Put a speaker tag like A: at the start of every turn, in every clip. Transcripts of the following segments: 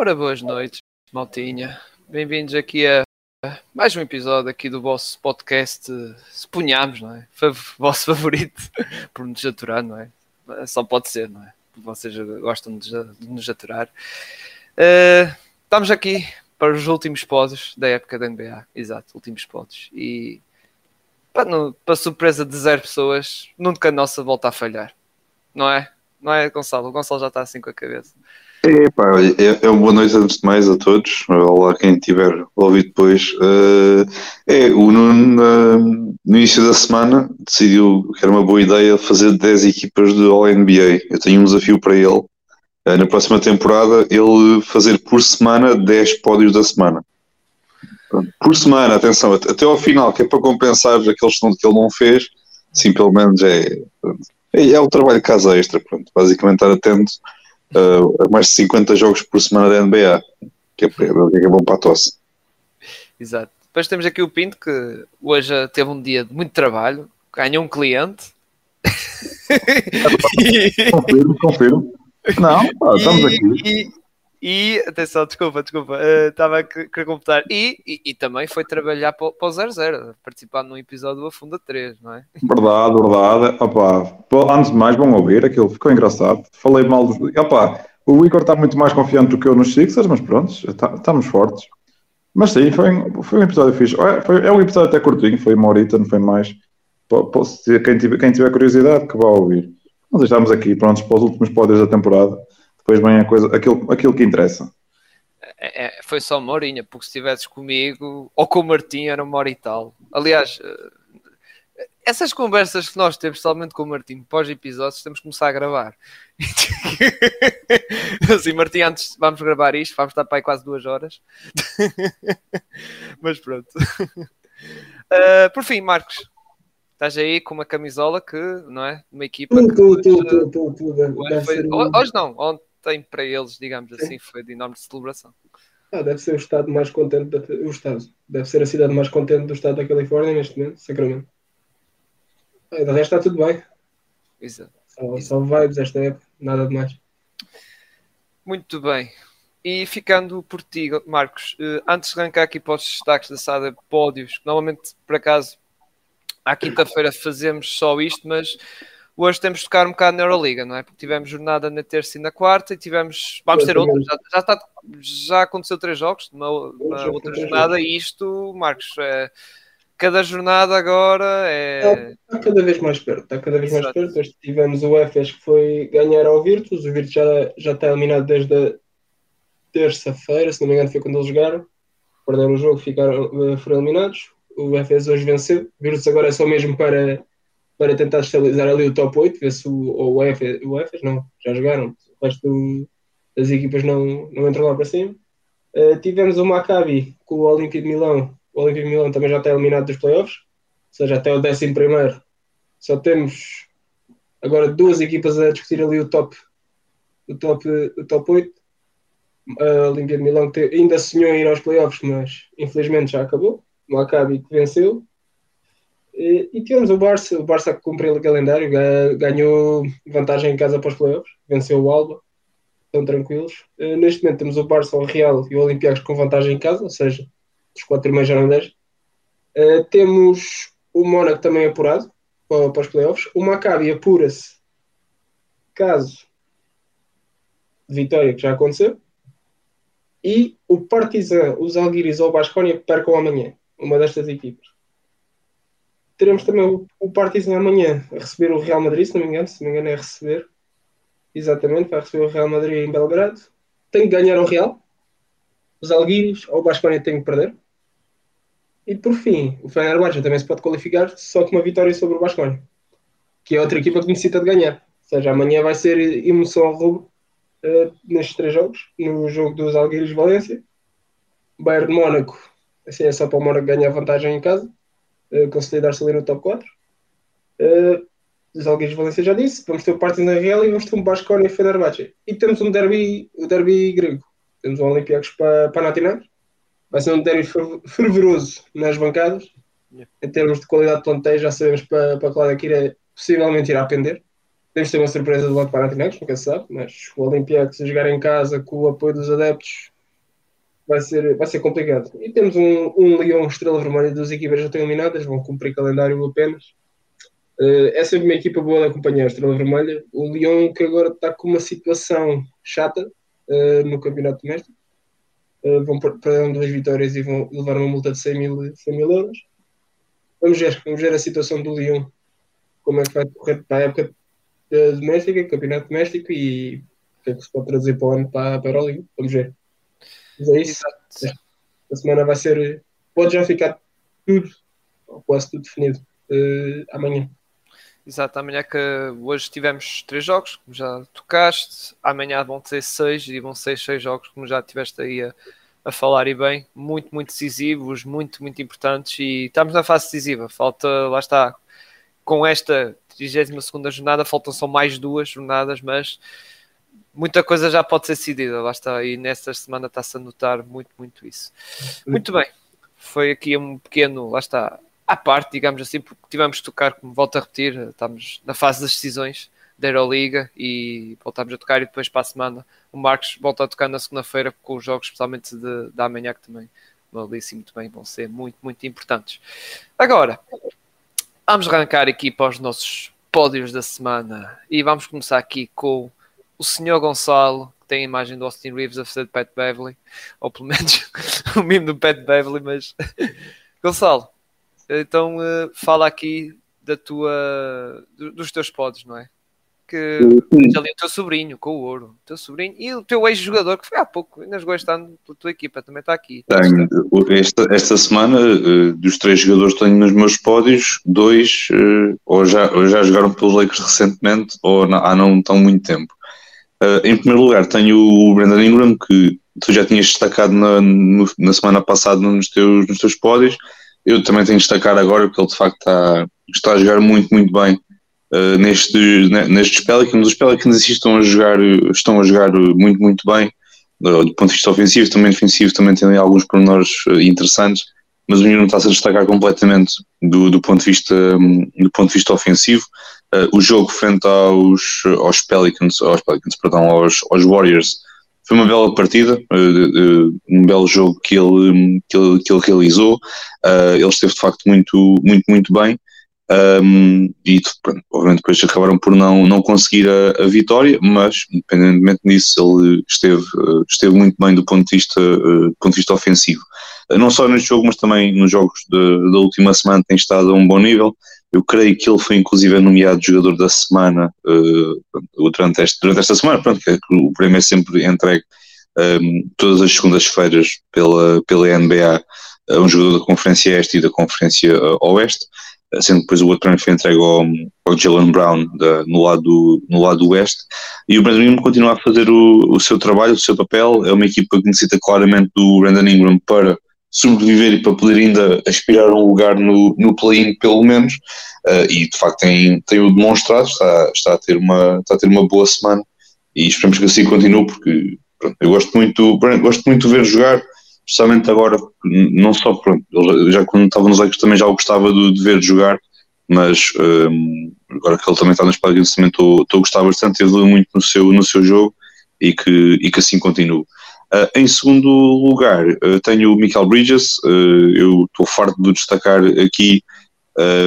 A: Ora, boas noites, maltinha. Bem-vindos aqui a mais um episódio aqui do vosso podcast, se punhamos, não é? Vosso favorito, por nos aturar, não é? Só pode ser, não é? Vocês gostam de, de nos aturar. Uh, estamos aqui para os últimos pods da época da NBA, exato, últimos pods. E para, no, para surpresa de zero pessoas, nunca a nossa volta a falhar, não é? Não é, Gonçalo? O Gonçalo já está assim com a cabeça.
B: É, pá, é, é uma boa noite antes de mais a todos. Olá, quem tiver ouvido depois. Uh, é, o Nuno, no início da semana, decidiu que era uma boa ideia fazer 10 equipas do All-NBA. Eu tenho um desafio para ele. Uh, na próxima temporada, ele fazer por semana 10 pódios da semana. Pronto, por semana, atenção, até ao final, que é para compensar aqueles que ele não fez. Sim, pelo menos é, é, é o trabalho de casa extra. Pronto, basicamente estar atento uh, mais de 50 jogos por semana da NBA, que é, que é bom para a tosse.
A: Exato. Depois temos aqui o Pinto, que hoje teve um dia de muito trabalho, ganhou um cliente.
B: confirmo, confirmo. Não, pá, estamos aqui.
A: E, atenção, desculpa, desculpa, uh, estava a querer completar. E, e, e, também foi trabalhar para, para o 00, participar num episódio do Afunda 3, não é?
B: Verdade, verdade. Opa, antes de mais, vão ouvir, aquilo ficou engraçado. Falei mal de. Opa, o Igor está muito mais confiante do que eu nos Sixers, mas pronto, tá, estamos fortes. Mas sim, foi, foi um episódio fixe. É, foi, é um episódio até curtinho, foi uma horita, não foi mais. Posso dizer, quem tiver, quem tiver curiosidade, que vá ouvir. Nós estamos aqui prontos para os últimos pódios da temporada depois vem a coisa, aquilo, aquilo que interessa.
A: É, é, foi só uma horinha, porque se estivesses comigo ou com o Martim era uma hora e tal. Aliás, eh, essas conversas que nós temos, somente com o Martim, pós-episódios, temos que começar a gravar. assim, Martim, antes vamos gravar isto, vamos estar para aí quase duas horas. Mas pronto. Uh, por fim, Marcos, estás aí com uma camisola que, não é? Uma equipa que. Hoje não, ontem tem para eles, digamos assim, foi de enorme celebração.
C: Ah, deve ser o estado mais contente, da, o estado, deve ser a cidade mais contente do estado da Califórnia neste momento, Sacramento. Ah, de resto está tudo bem.
A: Exato.
C: Só, só vibes esta época, nada de mais.
A: Muito bem. E ficando por ti, Marcos, eh, antes de arrancar aqui para os destaques da sala pódios, normalmente, por acaso, à quinta-feira fazemos só isto, mas Hoje temos de tocar um bocado na Euroliga, não é? Porque tivemos jornada na terça e na quarta e tivemos. Vamos ter outra. Já, já, está, já aconteceu três jogos numa, outra jornada e isto, Marcos, é, cada jornada agora é.
C: Está cada vez mais perto, está cada vez Exato. mais perto. Hoje tivemos o EFES que foi ganhar ao Virtus, o Virtus já, já está eliminado desde a terça-feira, se não me engano, foi quando eles jogaram. Perderam o jogo, ficaram, eh, foram eliminados. O EFES hoje venceu. O Virtus agora é só mesmo para para tentar estabilizar ali o top 8, ver se o, o EFES, o não, já jogaram, o resto das equipas não, não entram lá para cima. Uh, tivemos o Maccabi com o Olímpia de Milão, o Olímpia de Milão também já está eliminado dos playoffs, ou seja, até o 11 primeiro só temos agora duas equipas a discutir ali o top, o top, o top 8. A Olímpia de Milão que ainda sonhou em ir aos playoffs, mas infelizmente já acabou. O Maccabi que venceu e, e tivemos o Barça, o Barça cumpriu o calendário, ganhou vantagem em casa para os playoffs, venceu o Alba, estão tranquilos. Uh, neste momento temos o Barça, o Real e o Olympiacos com vantagem em casa, ou seja, os quatro não 10. Uh, temos o Mónaco também apurado para os playoffs. O Maccabi apura-se caso de vitória, que já aconteceu. E o Partizan, os Alguiris ou o Basconia percam amanhã, uma destas equipas teremos também o, Partizan amanhã a receber o Real Madrid, se não me engano, se não me engano é receber. Exatamente, vai receber o Real Madrid em Belgrado. Tem que ganhar o Real. Os Alguiris ou o Basconia tem que perder. E por fim, o Fenerbahçe também se pode qualificar só com uma vitória sobre o Basconia, que é outra equipa que necessita de ganhar. Ou seja, amanhã vai ser emoção ao rubro uh, nestes três jogos. No jogo dos Alguiris Valência, Bayern de Mónaco, assim é só para o Mónaco ganhar vantagem em casa uh, consolidar-se ali no top 4. Uh, os de Valência já disse, vamos ter o Partizan Real e vamos ter um Basconia e Fenerbahçe. E temos um derby, o derby grego. Temos um Olympiacos para Panathinaikos. Vai ser um derby fervoroso nas bancadas. Yeah. Em termos de qualidade de planteio, já sabemos para, para que irá, possivelmente irá aprender. Temos ter uma surpresa do lado para Panathinaikos, nunca se sabe, mas o Olympiacos a jogar em casa com o apoio dos adeptos vai ser, vai ser complicado. E temos um, um Leão Estrela Vermelha, duas equipas já estão eliminadas, vão cumprir calendário apenas. Uh, é sempre uma equipa boa de acompanhar Estrela Vermelha. O Leão que agora está com uma situação chata uh, no campeonato doméstico. Uh, vão perder duas vitórias e vão levar uma multa de 100 mil, 100 mil euros. Vamos ver, vamos ver a situação do Leão, como é que vai correr para a época doméstica, campeonato doméstico e o que é que se pode trazer para o ano para, para a Liga. Vamos ver. Mas é isso. Exato. A semana vai ser. Pode já ficar tudo, ou quase tudo definido uh, amanhã.
A: Exato, amanhã que hoje tivemos três jogos, como já tocaste, amanhã vão ser seis e vão ser seis jogos, como já tiveste aí a, a falar e bem, muito, muito decisivos, muito, muito importantes e estamos na fase decisiva, falta, lá está, com esta 32 jornada, faltam só mais duas jornadas, mas muita coisa já pode ser decidida, lá está, e nesta semana está-se a notar muito, muito isso. Muito bem, foi aqui um pequeno, lá está, à parte, digamos assim, porque tivemos que tocar, como volto a repetir, estamos na fase das decisões da Euroliga e voltamos a tocar e depois para a semana o Marcos volta a tocar na segunda-feira com os jogos, especialmente de, da manhã, que também muito bem, vão ser muito, muito importantes. Agora, vamos arrancar aqui para os nossos pódios da semana e vamos começar aqui com o senhor Gonçalo, que tem a imagem do Austin Reeves a fazer de Pat Beverly, ou pelo menos o mimo do Pat Beverly, mas Gonçalo, então uh, fala aqui da tua, dos teus pods, não é? Que tens ali o teu sobrinho com o ouro, o teu sobrinho e o teu ex-jogador que foi há pouco, ainda jogou este ano pela tua equipa, também está aqui.
B: Tenho, esta, esta semana, uh, dos três jogadores que tenho nos meus pódios, dois uh, ou, já, ou já jogaram pelos Lakers recentemente ou não, há não tão muito tempo. Uh, em primeiro lugar, tenho o Brandon Ingram, que tu já tinhas destacado na, no, na semana passada nos teus, nos teus pódios. Eu também tenho de destacar agora, porque ele de facto está, está a jogar muito, muito bem uh, neste, nestes Pelicans. Os Pelicans estão a jogar, estão a jogar muito, muito bem. Uh, do ponto de vista ofensivo, também defensivo, também tem alguns pormenores interessantes, mas o menino está-se a destacar completamente do, do, ponto de vista, um, do ponto de vista ofensivo uh, o jogo frente aos, aos Pelicans, aos Pelicans, perdão, aos, aos Warriors, foi uma bela partida, uh, uh, um belo jogo que ele, que ele, que ele realizou. ele esteve de facto muito, muito, muito bem. Um, e pronto, obviamente depois acabaram por não, não conseguir a, a, vitória, mas independentemente disso, ele esteve, esteve muito bem do ponto de vista, do ponto de vista ofensivo. não só neste jogo, mas também nos jogos da última semana tem estado a um bom nível. Eu creio que ele foi inclusive nomeado jogador da semana uh, durante, este, durante esta semana, pronto, que o prémio é sempre entregue um, ehm, todas as segundas-feiras pela, pela NBA a um jogador da Conferência Este e da Conferência uh, Oeste, eh, sendo que depois o outro prémio foi entregue ao, ao Jalen Brown da, no, lado, no lado oeste, e o Brandon Ingram continua a fazer o, o seu trabalho, o seu papel, é uma equipa que necessita claramente do Brandon Ingram para sobreviver e para poder ainda aspirar a um lugar no, no play-in, pelo menos, uh, e de facto tem, tem o demonstrado, está, está, a ter uma, está a ter uma boa semana e esperamos que assim continue, porque pronto, eu gosto muito, gosto muito de ver jogar, especialmente agora, não só, pronto, já quando estava nos Lakers também já o gostava de, de ver jogar, mas um, agora que ele também está nas páginas também estou, a gostar bastante, evolui muito no seu, no seu jogo e que, e que assim continue. Uh, em segundo lugar, uh, tenho o Michael Bridges. Uh, eu estou farto de destacar aqui,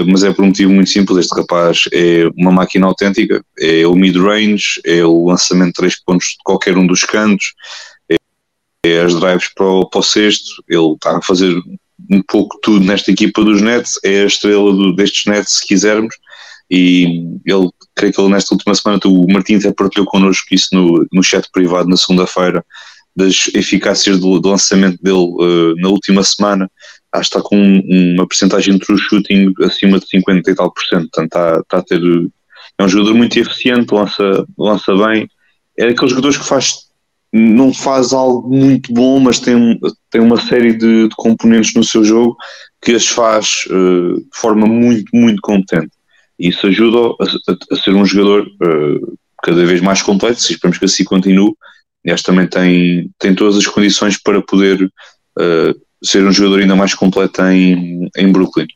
B: mas é por um motivo muito simples. Este rapaz é uma máquina autêntica. É o mid-range, é o lançamento de três pontos de qualquer um dos cantos, é, é as drives para o, para o sexto. Ele está a fazer um pouco tudo nesta equipa dos Nets. É a estrela do, destes Nets, se quisermos. E ele, creio que ele nesta última semana, o Martim até partilhou connosco isso no, no chat privado na segunda-feira das eficácias do, do lançamento dele uh, na última semana, acho que está com um, uma percentagem de true shooting acima de 50 e tal por cento, portanto está, está a ter, é um jogador muito eficiente, lança, lança bem, é aqueles jogadores que faz, não faz algo muito bom, mas tem, tem uma série de, de componentes no seu jogo que as faz uh, de forma muito, muito competente. Isso ajuda a, a, a ser um jogador uh, cada vez mais completo, se esperamos que assim continue, Aliás, também tem, tem todas as condições para poder uh, ser um jogador ainda mais completo em, em Brooklyn.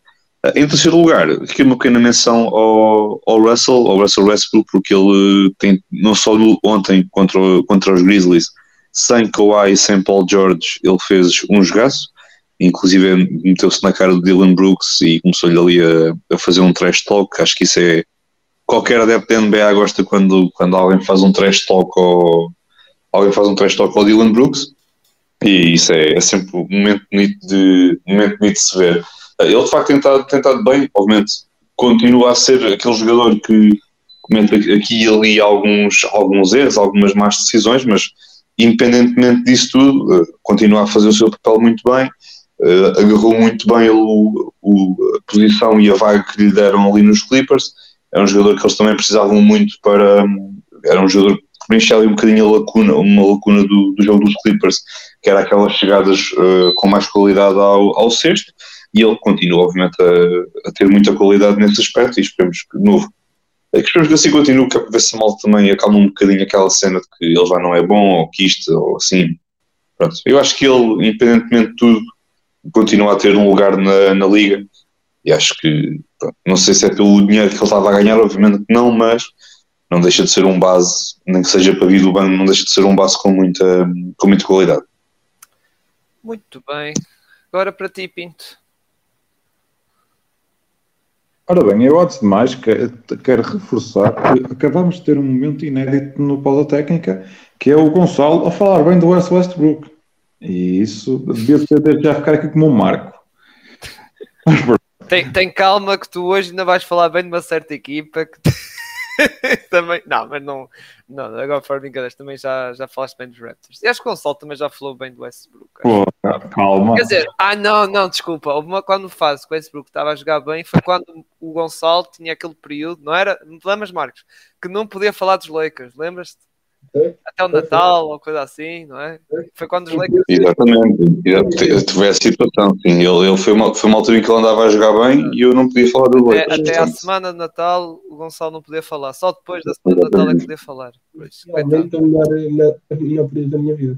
B: Em terceiro lugar, aqui uma pequena menção ao, ao Russell, ao Russell Westbrook, porque ele tem, não só ontem contra, contra os Grizzlies, sem Kawhi e sem Paul George, ele fez um jogaço, inclusive meteu-se na cara do Dylan Brooks e começou-lhe ali a, a, fazer um trash talk, acho que isso é, qualquer adepto da NBA gosta quando, quando alguém faz um trash talk ou alguém faz um trash talk ao Dylan Brooks, e isso é, é sempre um momento bonito de, um momento bonito de se ver. Ele de facto tem estado, tem estado bem, obviamente continua a ser aquele jogador que comenta aqui e ali alguns, alguns erros, algumas más decisões, mas independentemente disso tudo, eh, continua a fazer o seu papel muito bem, uh, agarrou muito bem o, o, a posição e a vaga que lhe deram ali nos Clippers. É um jogador que eles também precisavam muito para. Era um jogador preenchia ali um bocadinho a lacuna, uma lacuna do, do jogo dos Clippers, que era aquelas chegadas uh, com mais qualidade ao, ao sexto e ele continua, obviamente, a, a, ter muita qualidade nesse aspecto e esperemos que, de novo, é que esperemos que assim continue, que a se mal também acalma um bocadinho aquela cena de que ele já não é bom, ou que isto, ou assim. Pronto. Eu acho que ele, independentemente de tudo, continua a ter um lugar na, na liga e acho que, pronto, não sei se é pelo dinheiro que ele estava a ganhar, obviamente que não, mas não deixa de ser um base, nem que seja para vir do banco, não deixa de ser um base com muita, com muita qualidade.
A: Muito bem. Agora para ti, Pinto.
D: Ora bem, eu antes de mais quero reforçar que acabamos de ter um momento inédito no Polo Técnica, que é o Gonçalo a falar bem do West Westbrook. E isso devia ser já ficar aqui como um marco.
A: Tem, tem calma que tu hoje ainda vais falar bem de uma certa equipa que também, não, mas não, não agora fora brincadeiras, também já, já falaste bem dos Raptors. E acho que o Gonçalo também já falou bem do Westbrook.
D: Pô, calma.
A: Quer dizer, ah, não, não, desculpa. Uma quando fase que o Westbrook estava a jogar bem, foi quando o Gonçalo tinha aquele período, não era? Não te lembras, Marcos? Que não podia falar dos Lakers, lembras-te? Até o Natal ou coisa assim, não é? Foi quando os Lakers.
B: Exatamente, tive essa situação. Sim. Ele, ele foi, uma, foi uma altura em que ele andava a jogar bem e eu não podia falar do
A: Lakers. Até, até à semana de Natal o Gonçalo não podia falar, só depois da semana de Natal é que podia falar.
C: Realmente a melhor, melhor, melhor período da minha vida.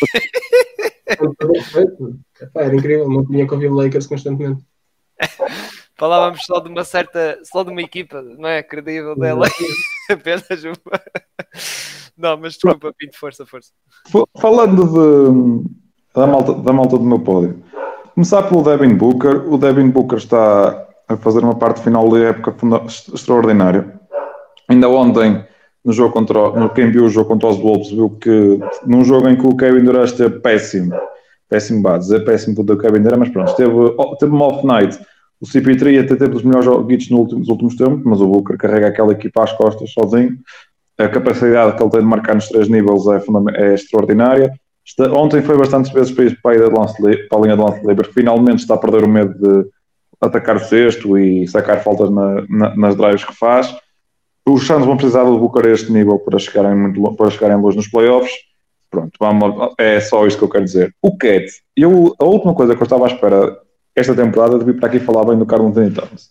C: era incrível, não tinha que ouvir Lakers constantemente.
A: Falávamos só de uma certa, só de uma equipa, não é? Credível dela. Apenas uma. Não, mas desculpa, Pinto, força, força.
D: Falando de, da, malta, da malta do meu pódio, começar pelo Devin Booker. O Devin Booker está a fazer uma parte final da época extraordinária. Ainda ontem, no jogo contra, no, quem viu o jogo contra os Wolves, viu que num jogo em que o Kevin Durant esteve péssimo, péssimo base, é péssimo do Kevin Durant, mas pronto, teve, teve uma off night o CP3 até teve os melhores joguitos nos últimos, últimos tempos, mas o Booker carrega aquela equipa às costas sozinho. A capacidade que ele tem de marcar nos três níveis é, é extraordinária. Está, ontem foi bastantes vezes para, ir para, a, lance, para a linha de lance livre. Finalmente está a perder o medo de atacar o sexto e sacar faltas na, na, nas drives que faz. Os Santos vão precisar do Booker a este nível para chegarem, muito, para chegarem longe nos playoffs. Pronto, vamos, é só isto que eu quero dizer. O Cat, eu, a última coisa que eu estava à espera esta temporada de vir para aqui falar bem do Carl Anthony Towns.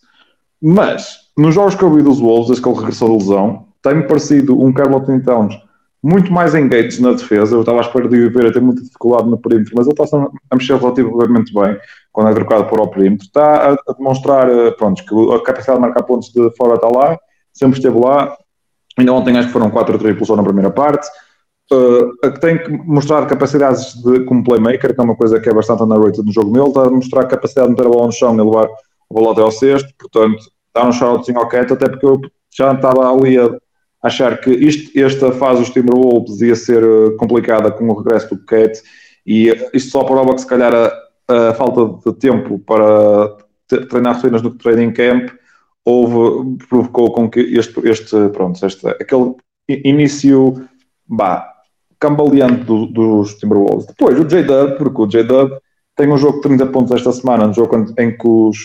D: Mas, nos jogos que eu vi dos Wolves, desde que ele regressou da lesão, tem-me parecido um Carl Anthony Towns muito mais engaged na defesa. Eu estava à espera de ver a ter muita dificuldade no perímetro, mas ele está a mexer relativamente bem quando é trocado para o perímetro. Está a, demonstrar eh, pronto, que a capacidade de marcar pontos de fora está lá, sempre esteve lá. Ainda ontem acho que foram 4 triplos só na primeira parte. Uh, tem que mostrar capacidades de, como playmaker, que é uma coisa que é bastante underrated no jogo dele, está a mostrar capacidade de meter a bola no chão e levar o bola até ao sexto, portanto, dá um shoutozinho ao Cat, até porque eu já estava ali a achar que isto, esta fase dos Timberwolves ia ser uh, complicada com o regresso do Cat, e isto só prova que se calhar a, a falta de tempo para treinar rotinas no training camp houve, provocou com que este, este pronto, este, aquele início, bah, cambaleante do, dos Timberwolves. Depois o J-Dub, porque o J-Dub tem um jogo de 30 pontos esta semana, um jogo em que os,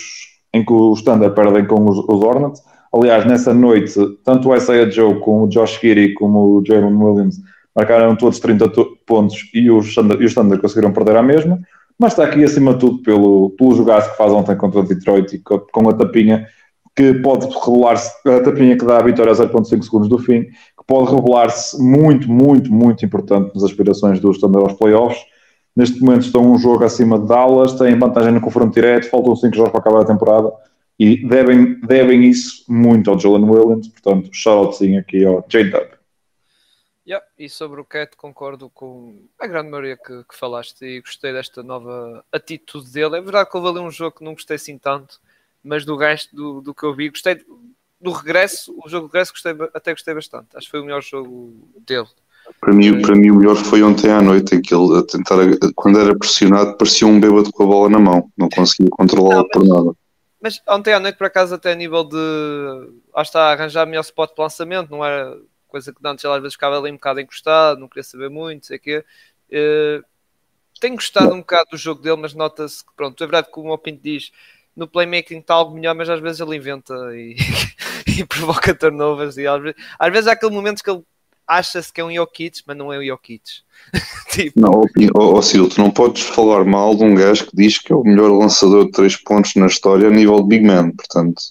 D: em que os Thunder perdem com os, os Hornets. Aliás, nessa noite, tanto o Isaiah Joe como o Josh Giri como o Jalen Williams marcaram todos 30 pontos e os, Thunder, e os Thunder conseguiram perder a mesma. Mas está aqui acima de tudo pelo, pelo jogaço que faz ontem contra o Detroit e com a tapinha que pode revelar-se, a tapinha que dá a vitória a 0.5 segundos do fim, que pode revelar-se muito, muito, muito importante nas aspirações do Standard aos playoffs. Neste momento estão um jogo acima de Dallas, têm vantagem no confronto direto, faltam 5 jogos para acabar a temporada e devem, devem isso muito ao Jalen Williams, portanto, shout aqui ao J-Dub.
A: Yeah, e sobre o Cat concordo com a grande maioria que, que, falaste e gostei desta nova atitude dele. É verdade que houve ali um jogo que não gostei assim tanto, mas do resto do, do que eu vi, gostei do regresso, o jogo de regresso gostei, até gostei bastante. Acho que foi o melhor jogo dele.
B: Para mim, para mim o melhor foi ontem à noite, em que ele a tentar, quando era pressionado, parecia um bêbado com a bola na mão, não conseguia controlá-la por nada.
A: Mas ontem à noite, por acaso, até a nível de. Lá está, arranjar melhor spot de lançamento, não era coisa que antes ele às vezes ficava ali um bocado encostado, não queria saber muito, sei o quê. Uh, tenho gostado um bocado do jogo dele, mas nota-se que, pronto, é verdade que o Pinto diz, no playmaking está algo melhor, mas às vezes ele inventa e, e provoca turnovers. E às, vezes, às vezes há aquele momento que ele acha-se que é um Jokic, mas não é o Jokic.
B: tipo... Não, oh, oh, Sil, tu não podes falar mal de um gajo que diz que é o melhor lançador de 3 pontos na história a nível de Big Man, portanto,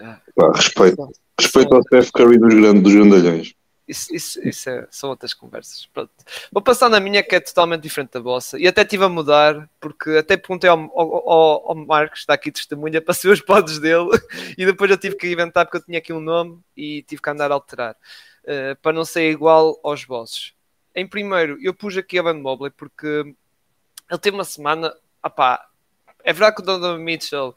B: ah, pá, respeito. Respeito ao Steph Curry dos, grandes, dos grandalhões.
A: Isso, isso, isso é, são outras conversas. Pronto. Vou passar na minha que é totalmente diferente da vossa. E até estive a mudar, porque até perguntei ao, ao, ao Marcos, está aqui testemunha, para saber os podes dele. E depois eu tive que inventar, porque eu tinha aqui um nome e tive que andar a alterar. Uh, para não ser igual aos vossos. Em primeiro, eu pus aqui a Van Mobley, porque ele teve uma semana. Opá, é verdade que o Donovan Mitchell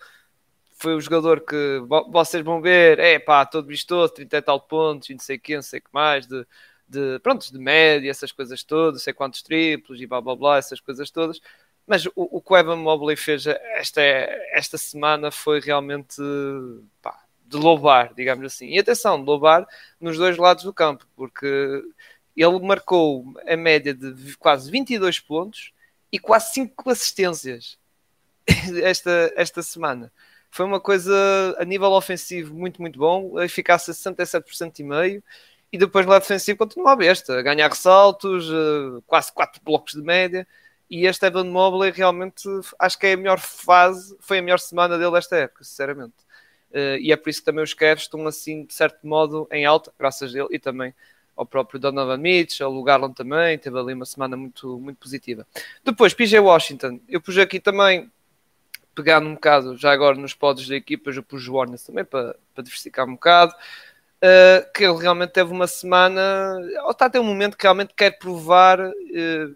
A: foi o jogador que vocês vão ver, é pá, todo vistoso, 30 e tal pontos, não sei o que, não sei que mais, de, de, pronto, de média, essas coisas todas, sei quantos triplos e blá blá blá, essas coisas todas. Mas o, o que o Evan Mobley fez esta, esta semana foi realmente pá, de louvar, digamos assim. E atenção, de louvar nos dois lados do campo, porque ele marcou a média de quase 22 pontos e quase 5 assistências esta, esta semana foi uma coisa a nível ofensivo muito, muito bom, eficácia 67% e meio, e depois lado defensivo continua a besta, a ganhar ressaltos, eh, quase 4 blocos de média, e este Evan Mobley realmente acho que é a melhor fase, foi a melhor semana dele desta época, sinceramente. Eh, e é por isso que também os Cavs estão assim, de certo modo, em alta, graças a ele, e também ao próprio Donovan Mitchell, o Garland também, teve ali uma semana muito, muito positiva. Depois, PJ Washington, eu pus aqui também pegando um bocado, já agora nos pods da equipa, eu pus Warners também para, para diversificar um bocado. Uh, que ele realmente teve uma semana, ou está a ter um momento que realmente quer provar, uh,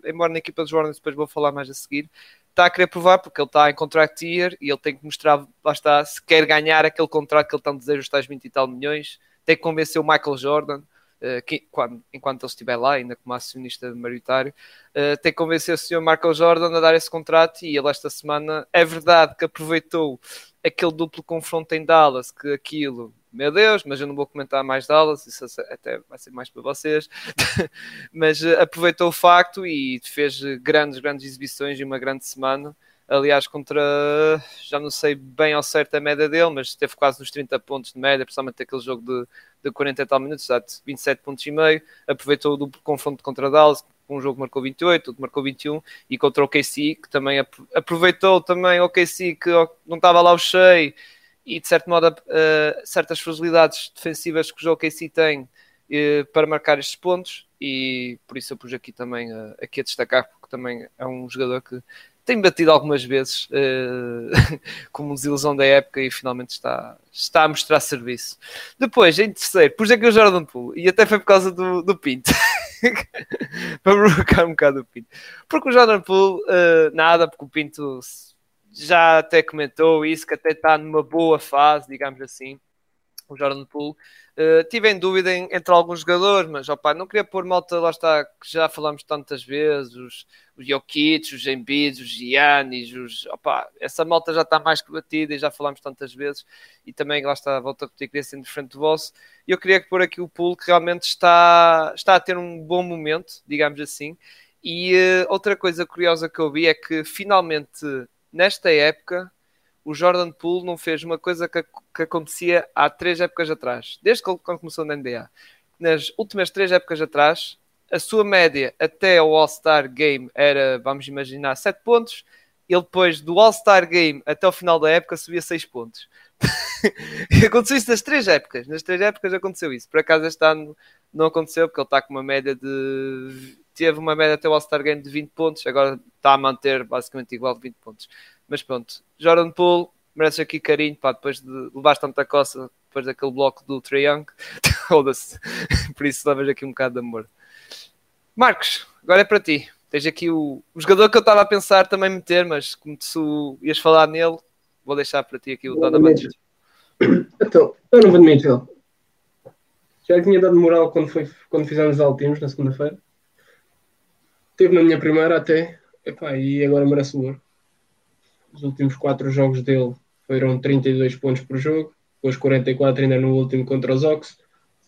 A: embora na equipa dos Warners depois vou falar mais a seguir, está a querer provar porque ele está em contract year e ele tem que mostrar, lá está, se quer ganhar aquele contrato que ele tanto deseja, os tais 20 e tal milhões, tem que convencer o Michael Jordan, que, quando, enquanto ele estiver lá, ainda como acionista maioritário, uh, tem que convencer o senhor Michael Jordan a dar esse contrato e ele esta semana é verdade que aproveitou aquele duplo confronto em Dallas, que aquilo, meu Deus, mas eu não vou comentar mais Dallas, isso até vai ser mais para vocês, mas uh, aproveitou o facto e fez grandes, grandes exibições e uma grande semana aliás, contra já não sei bem ao certo a média dele, mas teve quase nos 30 pontos de média, principalmente aquele jogo de, de 40 e tal minutos, 27 pontos e meio, aproveitou o duplo confronto contra Dallas, um jogo marcou 28, outro marcou 21, e contra o KC, que também aproveitou também o KC que não estava lá o cheio, e de certo modo uh, certas fragilidades defensivas que o jogo KC tem uh, para marcar estes pontos, e por isso eu pus aqui também uh, aqui a destacar, porque também é um jogador que tem batido algumas vezes uh, como desilusão da época e finalmente está, está a mostrar serviço. Depois, em terceiro, pus aqui o Jordan Poole e até foi por causa do, do Pinto. para provocar um bocado o Pinto. Porque o Jordan Poole, uh, nada, porque o Pinto já até comentou isso, que até está numa boa fase, digamos assim o Jordan Poole. Uh, tive em dúvida em, entre alguns jogadores, mas opa, não queria pôr malta, lá está, que já falamos tantas vezes, os, Jokic, os Embiid, os Giannis, os, opa, essa malta já está mais que batida e já falamos tantas vezes, e também lá está, volta a repetir, queria ser diferente do vosso, e eu queria pôr aqui o Poole que realmente está, está a ter um bom momento, digamos assim, e uh, outra coisa curiosa que eu vi é que finalmente, nesta época, o Jordan Poole não fez uma coisa que, que acontecia há três épocas atrás, desde que ele começou na NBA. Nas últimas três épocas atrás, a sua média até ao All-Star Game era, vamos imaginar, 7 pontos. Ele depois do All-Star Game até o final da época subia 6 pontos. aconteceu isso nas três épocas. Nas três épocas aconteceu isso. Por acaso este ano não aconteceu porque ele está com uma média de teve uma média até o All-Star Game de 20 pontos, agora está a manter basicamente igual de 20 pontos. Mas pronto, Jordan Poole merece aqui carinho, pá, depois de levar tanta coça, depois daquele bloco do Trae Young, por isso levas aqui um bocado de amor. Marcos, agora é para ti. Tens aqui o, o jogador que eu estava a pensar também meter, mas como tu ias falar nele, vou deixar para ti aqui o Donovan Mitchell.
C: Então, Donovan Mitchell. Já tinha dado moral quando, foi, quando fizemos os altimos na segunda-feira. Teve na minha primeira até. Epá, e agora merece o ouro. Os últimos quatro jogos dele foram 32 pontos por jogo, depois 44 ainda no último contra os Ox,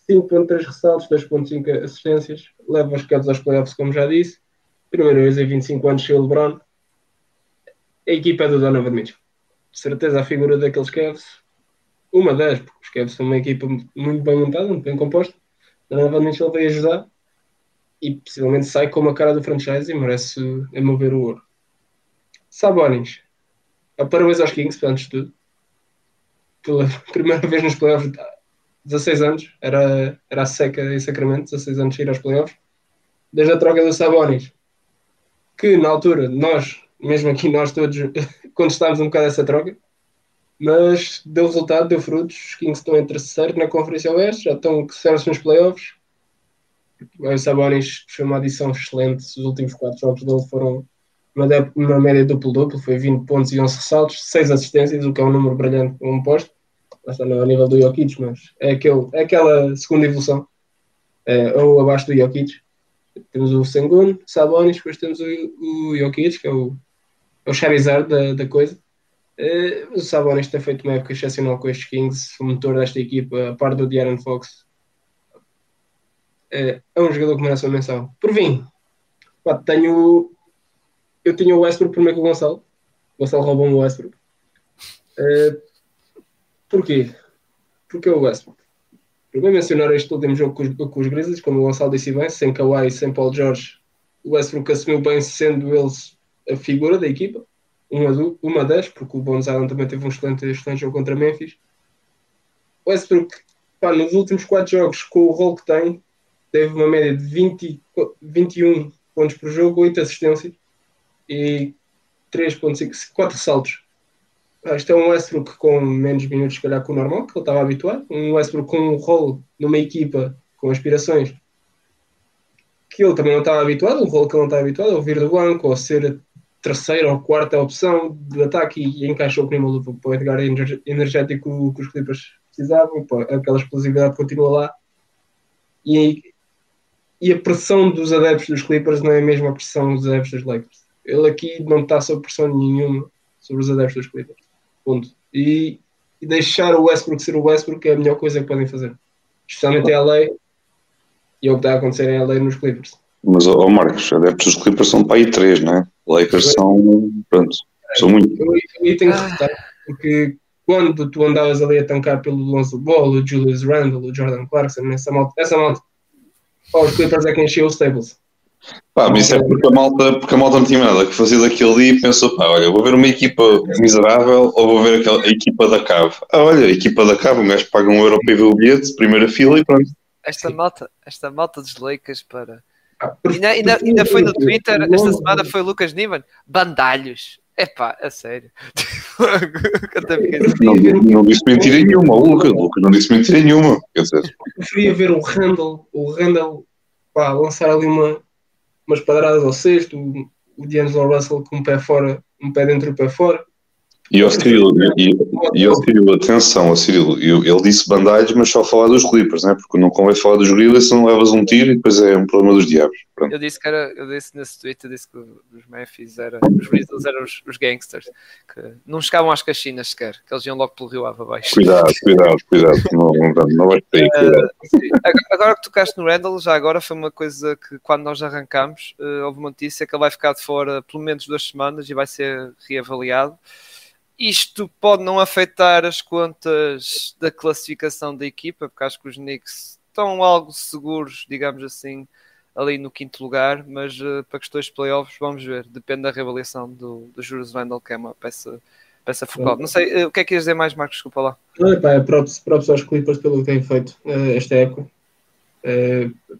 C: 5.3 ressaltos, 2.5 assistências, leva os Cavs aos playoffs, como já disse, primeira vez em 25 anos sem o LeBron. A equipa é do Donovan Mitchell. De certeza a figura daqueles Cavs, uma das, porque os Cavs são uma equipa muito bem montada, muito bem composta. Donovan Mitchell veio ajudar e possivelmente sai com uma cara do franchise e merece, a meu ver, o ouro. Sabonis. Parabéns aos Kings, antes de tudo. Pela primeira vez nos playoffs, 16 anos, era, era a seca em Sacramento, 16 anos de ir aos playoffs. Desde a troca do Sabonis, que na altura nós, mesmo aqui nós todos, contestámos um bocado essa troca, mas deu resultado, deu frutos. Os Kings estão em terceiro na Conferência Oeste, já estão certos nos playoffs. O Sabonis foi uma adição excelente. Os últimos quatro jogos dele foram uma, média duplo-duplo, foi 20 pontos e 11 ressaltos, 6 assistências, o que é um número brilhante para um posto. Está no nível do Jokic, mas é, aquele, é aquela segunda evolução, é, ou abaixo do Jokic. Temos o Sengun, Sabonis, depois temos o, o Jokic, que é o, é o Charizard da, da coisa. É, o Sabonis tem feito uma época excepcional com estes Kings, o motor desta equipa, a par do De'Aaron Fox. É, é um jogador que merece uma menção. Por fim, tenho eu tinha o Westbrook primeiro que o Gonçalo. O Gonçalo roubou-me o Westbrook. Uh, porquê? Porque é o Westbrook. Primeiro mencionar este último jogo com os, com os Grizzlies, como o Gonçalo disse bem, sem Kawhi e sem Paul George, o Westbrook assumiu bem sendo eles a figura da equipa, uma, uma das, porque o Bones Island também teve um excelente, excelente jogo contra Memphis. O Westbrook, pá, nos últimos quatro jogos, com o rol que tem, teve uma média de 20, 21 pontos por jogo, 8 assistências e 3.5, 4 saltos. Este é um Westbrook com menos minutos, se calhar, que o normal, que ele estava habituado. Um Westbrook com um rol numa equipa com aspirações que ele também não estava habituado, um rol que ele não estava habituado, ou vir do banco, ou ser a terceira ou quarta opção de ataque e, encaixou com o para o Edgar energético que os Clippers precisavam, aquela explosividade continua lá. E, e a pressão dos adeptos dos Clippers não é a mesma pressão dos adeptos dos Lakers ele aqui não está sob pressão nenhuma sobre os adeptos dos Clippers. Ponto. E, e, deixar o Westbrook ser o Westbrook é a melhor coisa que podem fazer. Especialmente em LA e é o que está a acontecer em LA nos Clippers.
B: Mas, ó oh Marcos, adeptos dos Clippers são para aí três, não é? Lakers são, pronto, são muito.
C: Eu, eu tenho que retar, porque quando tu andavas ali a tancar pelo Lonzo Ball, o Julius Randle, o Jordan Clarkson, essa malta, essa malta, os Clippers é quem encheu os tables.
B: Pá, mas isso é porque a malta, porque a malta não tinha nada que fazer daquele dia e pensou, pá, olha, vou ver uma equipa miserável ou vou ver aquela, a equipa da Cave. Ah, olha, a equipa da Cave, um gajo paga um euro para ver o bilhete, primeira fila e pronto.
A: Esta malta, esta malta dos Lakers para... Ah, ainda, ainda, ainda foi no Twitter, esta semana foi o Lucas Niman, bandalhos. Epá, a sério.
B: não, não disse mentira nenhuma, o Lucas, Lucas não disse mentira nenhuma. Quer dizer,
C: preferia ver o Randall, o Randall pá, lançar ali uma, umas padradas ao sexto, o, o D'Angelo Russell com um pé fora, um pé dentro e um pé fora.
B: E o Cirilo, e, e o Cirilo, atenção, o Cirilo, ele disse bandalhos, mas só falar dos Clippers, né? porque não convém falar dos Grizzlies se não levas um tiro e depois é um problema dos diabos.
A: Pronto. Eu disse que era, eu disse nesse tweet, eu disse que os Memphis eram, os Grizzlies eram os, os, gangsters, que não chegavam às caixinhas sequer, que eles iam logo pelo rio Ava abaixo.
B: Cuidado, cuidado, cuidado, não, não, não vais ter cuidado.
A: Uh, agora que tocaste no Randall, já agora foi uma coisa que quando nós arrancámos, uh, houve uma notícia que ele vai ficar de fora pelo menos duas semanas e vai ser reavaliado isto pode não afetar as contas da classificação da equipa, porque acho que os Knicks estão algo seguros, digamos assim, ali no quinto lugar, mas uh, para questões de playoffs, vamos ver, depende da reavaliação do, do Juros Vandal, que é uma peça, peça focal. Não sei, uh, o que é que ias dizer mais, Marcos? Desculpa lá.
C: Não, é próprios, próprios aos Clippers pelo que têm feito uh, esta época.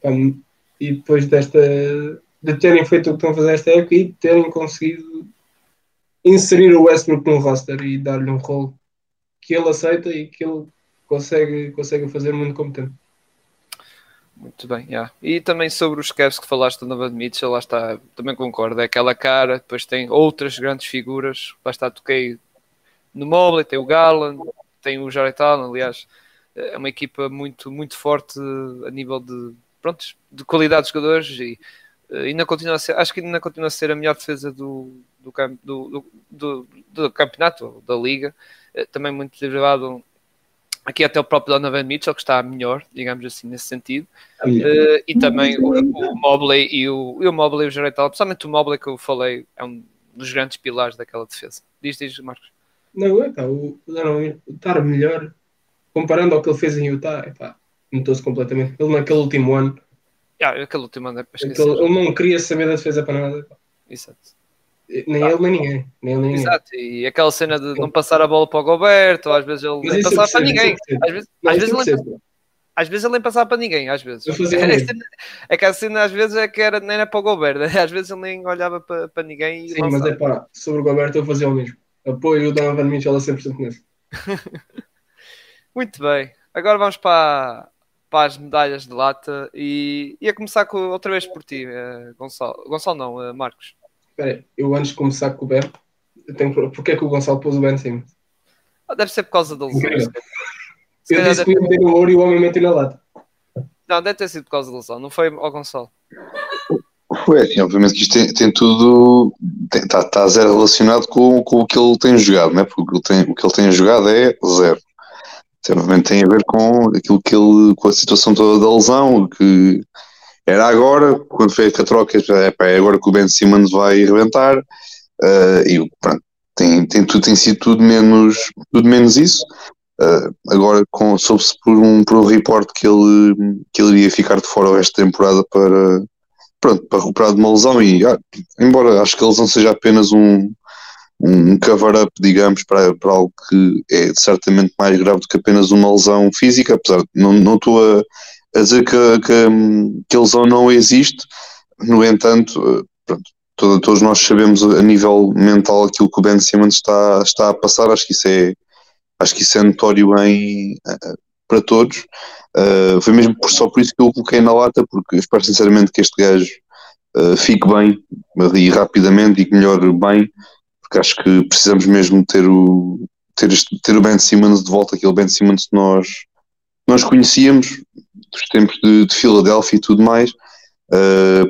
C: Pá, e depois desta, de terem feito o que estão a fazer esta época e terem conseguido inserir o Westbrook no roster e dar-lhe um rol que ele aceita e que ele consegue, consegue fazer muito competente.
A: Muito bem, yeah. e também sobre os Cavs que falaste do Nova Mitchell, lá está, também concordo, é aquela cara, depois tem outras grandes figuras, lá está, toquei no Mobley, tem o Garland, tem o Jared Allen, aliás, é uma equipa muito, muito forte a nível de, pronto, de qualidade de jogadores e eh, ainda continua a ser, acho que ainda continua a ser a melhor defesa do, do, do, do, do campeonato, da liga, eh, também muito derivado aqui até o próprio Donovan Mitchell, que está melhor, digamos assim, nesse sentido. Uh, e também o, o Mobley e o, e o Mobley e o Jared Allen, principalmente o Mobley que eu falei, é um dos grandes pilares daquela defesa. Diz, diz, Marcos.
C: Não, é pá, o, o estar melhor, comparando ao que ele fez em Utah, é pá, notou-se completamente. Ele naquele último ano.
A: Yeah, aquele último ano é para
C: esquecer. Ele, ele não queria saber da defesa para nada.
A: Exato.
C: Nem ele, nem ninguém. Nem ele, nem
A: Exato, ninguém. e aquela cena de não passar a bola para o Goberto, às vezes ele nem passava para ninguém. Às vezes, às vezes ele às vezes ele nem passava para ninguém, às vezes. É que a cena às vezes é que era, nem era para o Goberto, às vezes ele nem olhava para, para ninguém.
C: Sim, mas é pá, sobre o Goberto eu fazia o mesmo. Apoio o Donovan Mitchell a 100% nesse.
A: Muito bem, agora vamos para, para as medalhas de lata e ia começar com, outra vez por ti, uh, Gonçalo. Gonçalo não, uh, Marcos.
C: Espera eu antes de começar com o Ben, eu tenho... porque é que o Gonçalo pôs o Ben sim?
A: Ah, deve ser por causa da lesão.
C: Eu disse que ia meter no ouro e o homem meteu na lata.
A: Não, deve ter sido por causa da lesão, não foi ao Gonçalo.
B: Ué, obviamente que isto tem, tem tudo, está tá zero relacionado com, com o que ele tem jogado, né? porque o que, ele tem, o que ele tem jogado é zero. Então, obviamente tem a ver com aquilo que ele, com a situação toda da lesão, que era agora, quando foi a troca, é, pá, é agora que o Ben Simmons vai arrebentar, uh, e pronto, tem, tem, tudo, tem sido tudo menos, tudo menos isso. Uh, agora soube-se por um, por um report que ele, que ele iria ficar de fora o resto da temporada para, pronto, para recuperar de uma lesão e ah, embora acho que a lesão seja apenas um, um cover-up, digamos, para, para algo que é certamente mais grave do que apenas uma lesão física, apesar de não, não estou a, a dizer que, que, que a lesão não existe, no entanto, uh, pronto, todos nós sabemos a nível mental aquilo que o Ben Simmons está, está a passar, acho que isso é acho que isso é notório em, uh, para todos. Uh, foi mesmo por, só por isso que eu o coloquei na lata, porque espero sinceramente que este gajo uh, fique bem e rapidamente e que melhore bem, porque acho que precisamos mesmo ter o, ter, este, ter o Ben Simmons de volta, aquele Ben Simmons que nós, nós conhecíamos dos tempos de, de Filadélfia e tudo mais. Uh,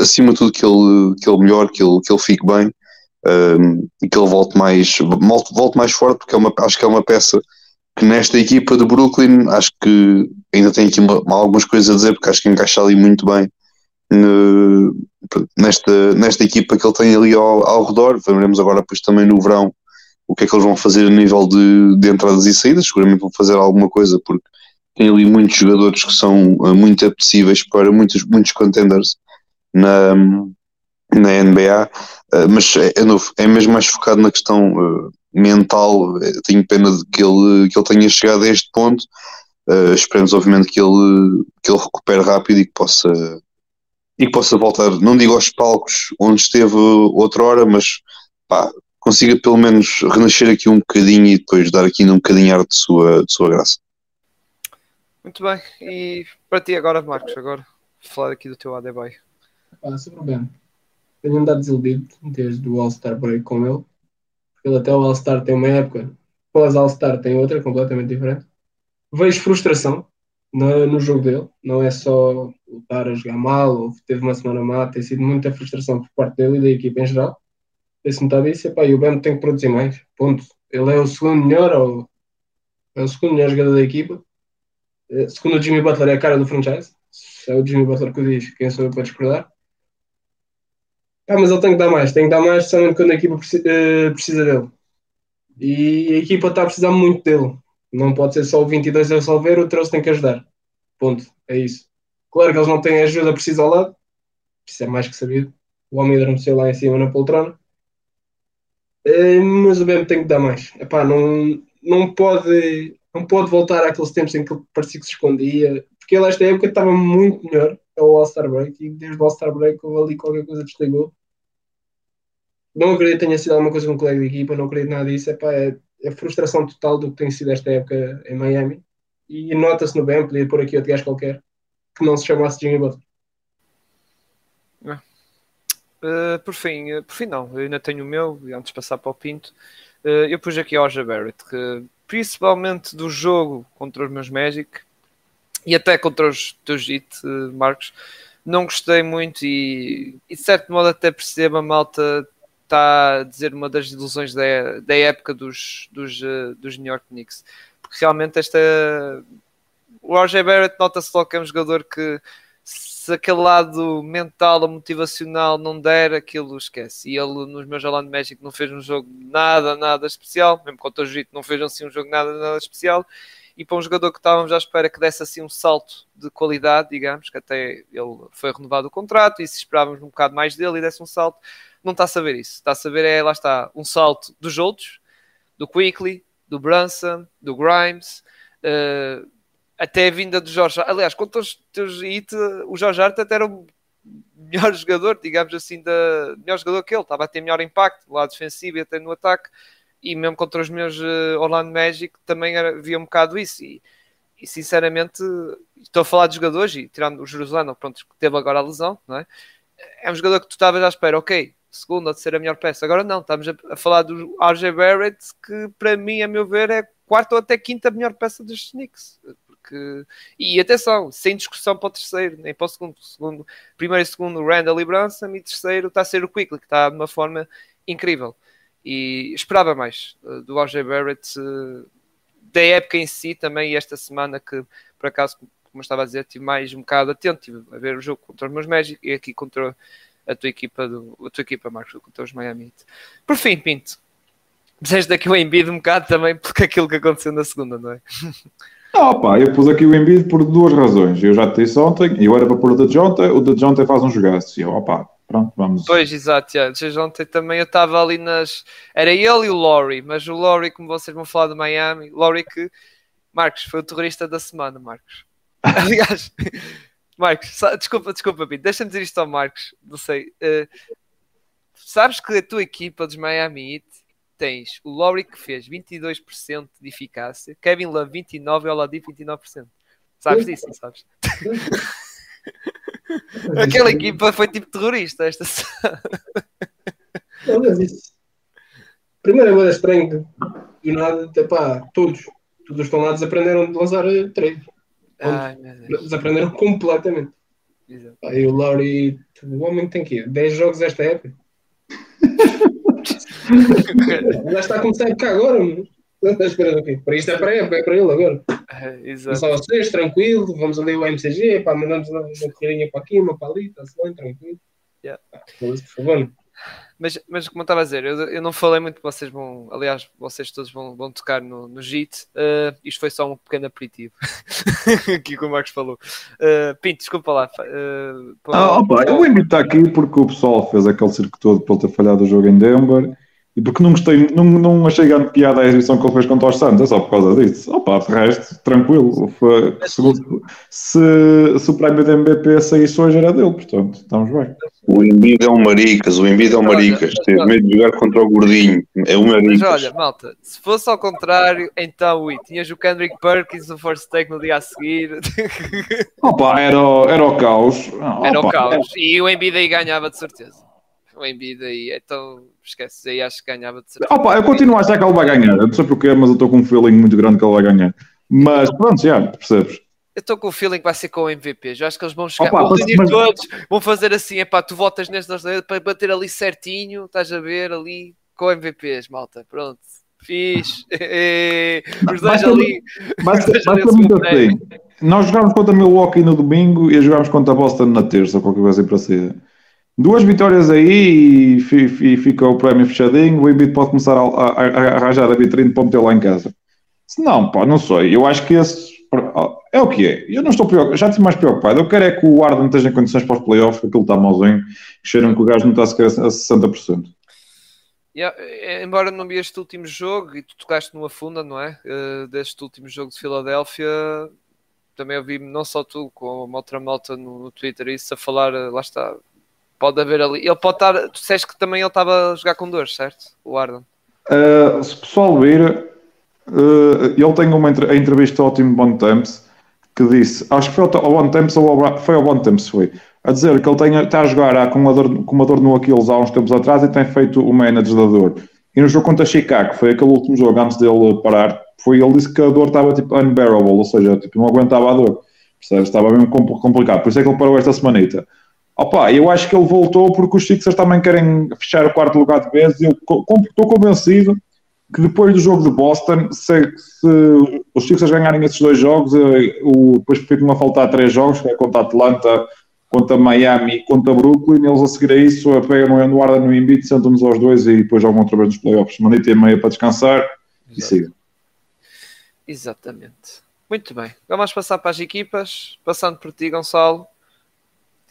B: acima de tudo que ele, que ele melhore, que ele, que ele fique bem uh, e que ele volte mais, volte, mais forte, porque é uma, acho que é uma peça que nesta equipa do Brooklyn acho que ainda tem aqui uma, algumas coisas a dizer, porque acho que encaixa ali muito bem no, nesta, nesta equipa que ele tem ali ao, ao redor. Veremos agora depois também no verão o que é que eles vão fazer a nível de, de entradas e saídas. Seguramente vão fazer alguma coisa, porque tem ali muitos jogadores que são uh, muito apetecíveis para muitos, muitos contenders na, na NBA, uh, mas é, é, novo, é mesmo mais focado na questão uh, mental. Tenho pena de que ele, que ele tenha chegado a este ponto. Uh, esperemos, obviamente, que ele, que ele recupere rápido e que possa e que possa voltar, não digo aos palcos onde esteve outra hora, mas pá, consiga pelo menos renascer aqui um bocadinho e depois dar aqui um bocadinho ar de sua, de sua graça.
A: Muito bem, e para ti agora, Marcos, agora falar aqui do teu Adebayo.
C: Ah, sem problema. Tenho andado desiludido desde o All-Star Break com ele. Porque ele até o All-Star tem uma época, pós All-Star tem outra, completamente diferente. Vejo frustração no, no jogo dele. Não é só lutar a jogar mal, ou teve uma semana má, tem sido muita frustração por parte dele e da equipa em geral. Tem-se notado isso, epá, e o Ben tem que produzir mais. Ponto. Ele é o segundo melhor, ou é o segundo melhor jogador da equipa segundo o Jimmy Butler, é a cara do franchise. Se é o Jimmy Butler que o diz, quem sou eu para discordar? Ah, mas ele tem que dar mais, tem que dar mais, especialmente quando a equipa eh, precisa dele. E a equipa está a precisar muito dele. Não pode ser só o 22 a resolver, o 13 tem que ajudar. Ponto. É isso. Claro que eles não têm ajuda precisa ao lado. Isso é mais que sabido. O homem adormeceu lá em cima na poltrona. Eh, mas o BM tem que dar mais. Epá, não, não pode não pode voltar àqueles tempos em que ele parecia que se escondia, porque ele esta época estava muito melhor ao All-Star Break e desde o All-Star Break houve ali qualquer coisa desligou. Não acredito que tenha sido alguma coisa com um colega de equipa, não acredito nada disso. Epá, é, é frustração total do que tem sido esta época em Miami. E nota-se no bem, podia pôr aqui outro gajo qualquer que não se chamasse Jimmy Butler.
A: Uh, por fim, uh, por fim não, eu ainda tenho o meu, antes de passar para o Pinto, uh, eu pus aqui a Roger Barrett, que principalmente do jogo contra os meus Magic e até contra os teus Heat, Marcos, não gostei muito e, e de certo modo até percebo a malta está a dizer uma das ilusões da, da época dos, dos, dos New York Knicks, porque realmente esta o Roger Barrett nota-se logo que é um jogador que se aquele lado mental motivacional não der, aquilo esquece. E ele nos meus Orlando Magic não fez um jogo nada, nada especial, mesmo contra o Jiu não fez assim um jogo nada, nada especial. E para um jogador que estávamos à espera que desse assim um salto de qualidade, digamos, que até ele foi renovado o contrato e se esperávamos um bocado mais dele e desse um salto, não está a saber isso. Está a saber é, lá está, um salto dos outros, do Quickly, do Brunson, do Grimes, uh, até a vinda do Jorge. Aliás, contra os teus hit, o Jorge Hart até era o melhor jogador, digamos assim, da, melhor jogador que ele, estava a ter melhor impacto lado defensivo e até no ataque. E mesmo contra os meus uh, Orlando Magic também era, havia um bocado isso. E, e, sinceramente, estou a falar de jogadores, e tirando o Jerusalém, pronto, que teve agora a lesão, não é? É um jogador que tu estavas à espera, ok, segunda ou terceira melhor peça. Agora não, estamos a, a falar do RJ Barrett, que para mim, a meu ver, é quarta ou até quinta melhor peça dos Knicks que. E atenção, sem discussão para o terceiro, nem para o segundo. segundo primeiro e segundo, Randall e Brunson, e terceiro está a ser o Quickly, que está de uma forma incrível. E esperava mais uh, do RJ Barrett, uh, da época em si também, esta semana que, por acaso, como estava a dizer, estive mais um bocado atento, estive a ver o jogo contra os meus Magic e aqui contra a tua equipa, do, a tua equipa Marcos, contra os Miami. Por fim, Pinto, disseste daqui o Embiid um bocado também porque aquilo que aconteceu na segunda, não é?
D: Não, pá, eu pus aqui o Embiid por duas razões. Eu já te disse ontem, eu era para pôr o da Jonta, o da Jonta faz um jogaço. E eu, opá, pronto, vamos.
A: Pois, exato, já. ontem também eu estava ali nas. Era ele e o Laurie, mas o Laurie, como vocês vão falar de Miami, Laurie que. Marcos, foi o terrorista da semana, Marcos. Aliás, Marcos, desculpa, desculpa, Pito, deixa-me dizer isto ao Marcos, não sei. Uh, sabes que a tua equipa dos Miami Heat tens o Lowry que fez 22% de eficácia, Kevin Love 29% e o Oladipo 29%. Sabes disso, não sabes? Aquela equipa foi tipo terrorista esta
C: Primeiro é estranho do nada, pá, todos, todos estão lá desaprenderam de lançar três. Desaprenderam completamente. Aí o Lowry, o homem tem que ir 10 jogos esta época. Já está a começar a época agora, mano. Para isto é para época, é para ele agora. É, exato. Só vocês, tranquilo, vamos ali o MCG, pá, mandamos uma correirinha para aqui, uma para ali, está-se bem, tranquilo. Yeah. por favor.
A: Mas, mas como eu estava a dizer, eu, eu não falei muito, vocês vão, aliás, vocês todos vão, vão tocar no, no JIT. Uh, isto foi só um pequeno aperitivo, aqui como o Marcos falou. Uh, Pinto, desculpa lá. Uh,
D: ah, opa, o Embiid está aqui porque o pessoal fez aquele circo todo por ter falhado o jogo em Denver e porque não gostei, não, não achei grande piada a exibição que ele fez contra os Santos, é só por causa disso. Opa, de resto, tranquilo. Foi, segundo, se, se o prémio de MVP saísse hoje era dele, portanto, estamos bem.
B: O Embiid é um maricas, o Embiid é um maricas. Teve medo de jogar contra o gordinho. É um maricas.
A: Mas olha, malta, se fosse ao contrário, então, ui, tinhas o Kendrick Perkins no first take no dia a seguir.
D: Opa, era, era o caos.
A: Era o caos. E o Embiid aí ganhava de certeza o Embiid aí, então esquece, aí acho que ganhava de certeza.
D: Opa, eu continuo a achar que ele vai ganhar, eu não sei porquê, mas eu estou com um feeling muito grande que ele vai ganhar. Mas pronto, já, percebes?
A: Eu estou com o feeling que vai ser com o MVP. Já acho que eles vão chegar, Opa, vão unir mas... todos, vão fazer assim, é pá, tu votas nestes para bater ali certinho, estás a ver ali com MVPs, malta. Pronto, fiz. Os dois ali.
D: Ser, vai ser muito assim. Nós jogámos contra Milwaukee no domingo e jogámos contra Boston na terça, qualquer coisa assim para ser. Duas vitórias aí e, fica o prémio fechadinho. O Embiid pode começar a, a, a, arranjar a vitrine para meter lá em casa. Se não, pá, não sei. Eu acho que esse é o que é. Eu não estou preocupado, já estou mais preocupado. Eu quero é que o Arden esteja em condições para os playoffs, que aquilo está malzinho. Cheiram que o gajo não está sequer a 60%.
A: Yeah, é, embora não vi este último jogo e tu tocaste numa funda, não é? Uh, deste último jogo de Filadélfia, também ouvi não só tu, como outra malta no, no Twitter, isso a falar, lá está, pode haver ali. Ele pode estar, tu disseste que também ele estava a jogar com dores, certo? O Arden.
D: Uh, se o pessoal vir, uh, ele tem uma a entrevista ao time Bon Temps que disse, acho que foi ao Bon Temps ou ao, foi ao Bon Temps, foi, a dizer que ele tem, está a jogar com uma, dor, com uma dor no Aquiles há uns tempos atrás e tem feito o manager da dor. E no jogo contra Chicago, foi aquele último jogo antes dele parar, foi ele disse que a dor estava tipo unbearable, ou seja, tipo, não aguentava a dor. Percebes? Estava mesmo complicado. Por isso é que ele parou esta semanita. Opa, eu acho que ele voltou porque os Sixers também querem fechar o quarto lugar de vez eu estou convencido que depois do jogo de Boston, se, se os Sixers ganharem esses dois jogos, eh, o, depois ficam a faltar três jogos, que é contra Atlanta, contra Miami e contra Brooklyn, eles a seguir a isso pegam no guarda no Embiid, sentam-nos aos dois e depois jogam outra vez nos playoffs. Manita e meia para descansar Exato. e sigam.
A: Exatamente. Muito bem. Vamos passar para as equipas. Passando por ti, Gonçalo.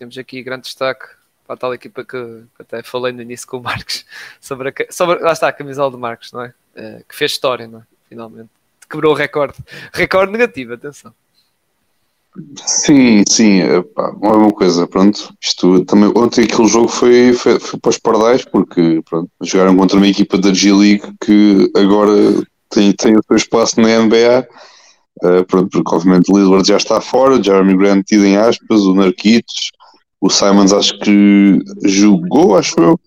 A: Temos aqui grande destaque para a tal equipa que, até falei no início com o Marcos sobre, a, sobre lá está a camisola do Marcos, não é? Uh, que fez história, não é? Finalmente. Quebrou o recorde. Recorde negativo, atenção.
B: Sim, sim, pá, uma coisa, pronto. Isto também, ontem aquele jogo foi, foi, foi para os pardais, porque pronto, jogaram contra uma equipa da G-League que agora tem, tem o seu espaço na NBA. Uh, eh, pronto, porque obviamente o Lillard já está fora, Jeremy Grant tido em aspas, o Narquitos, o Simons acho que jogou, acho eu.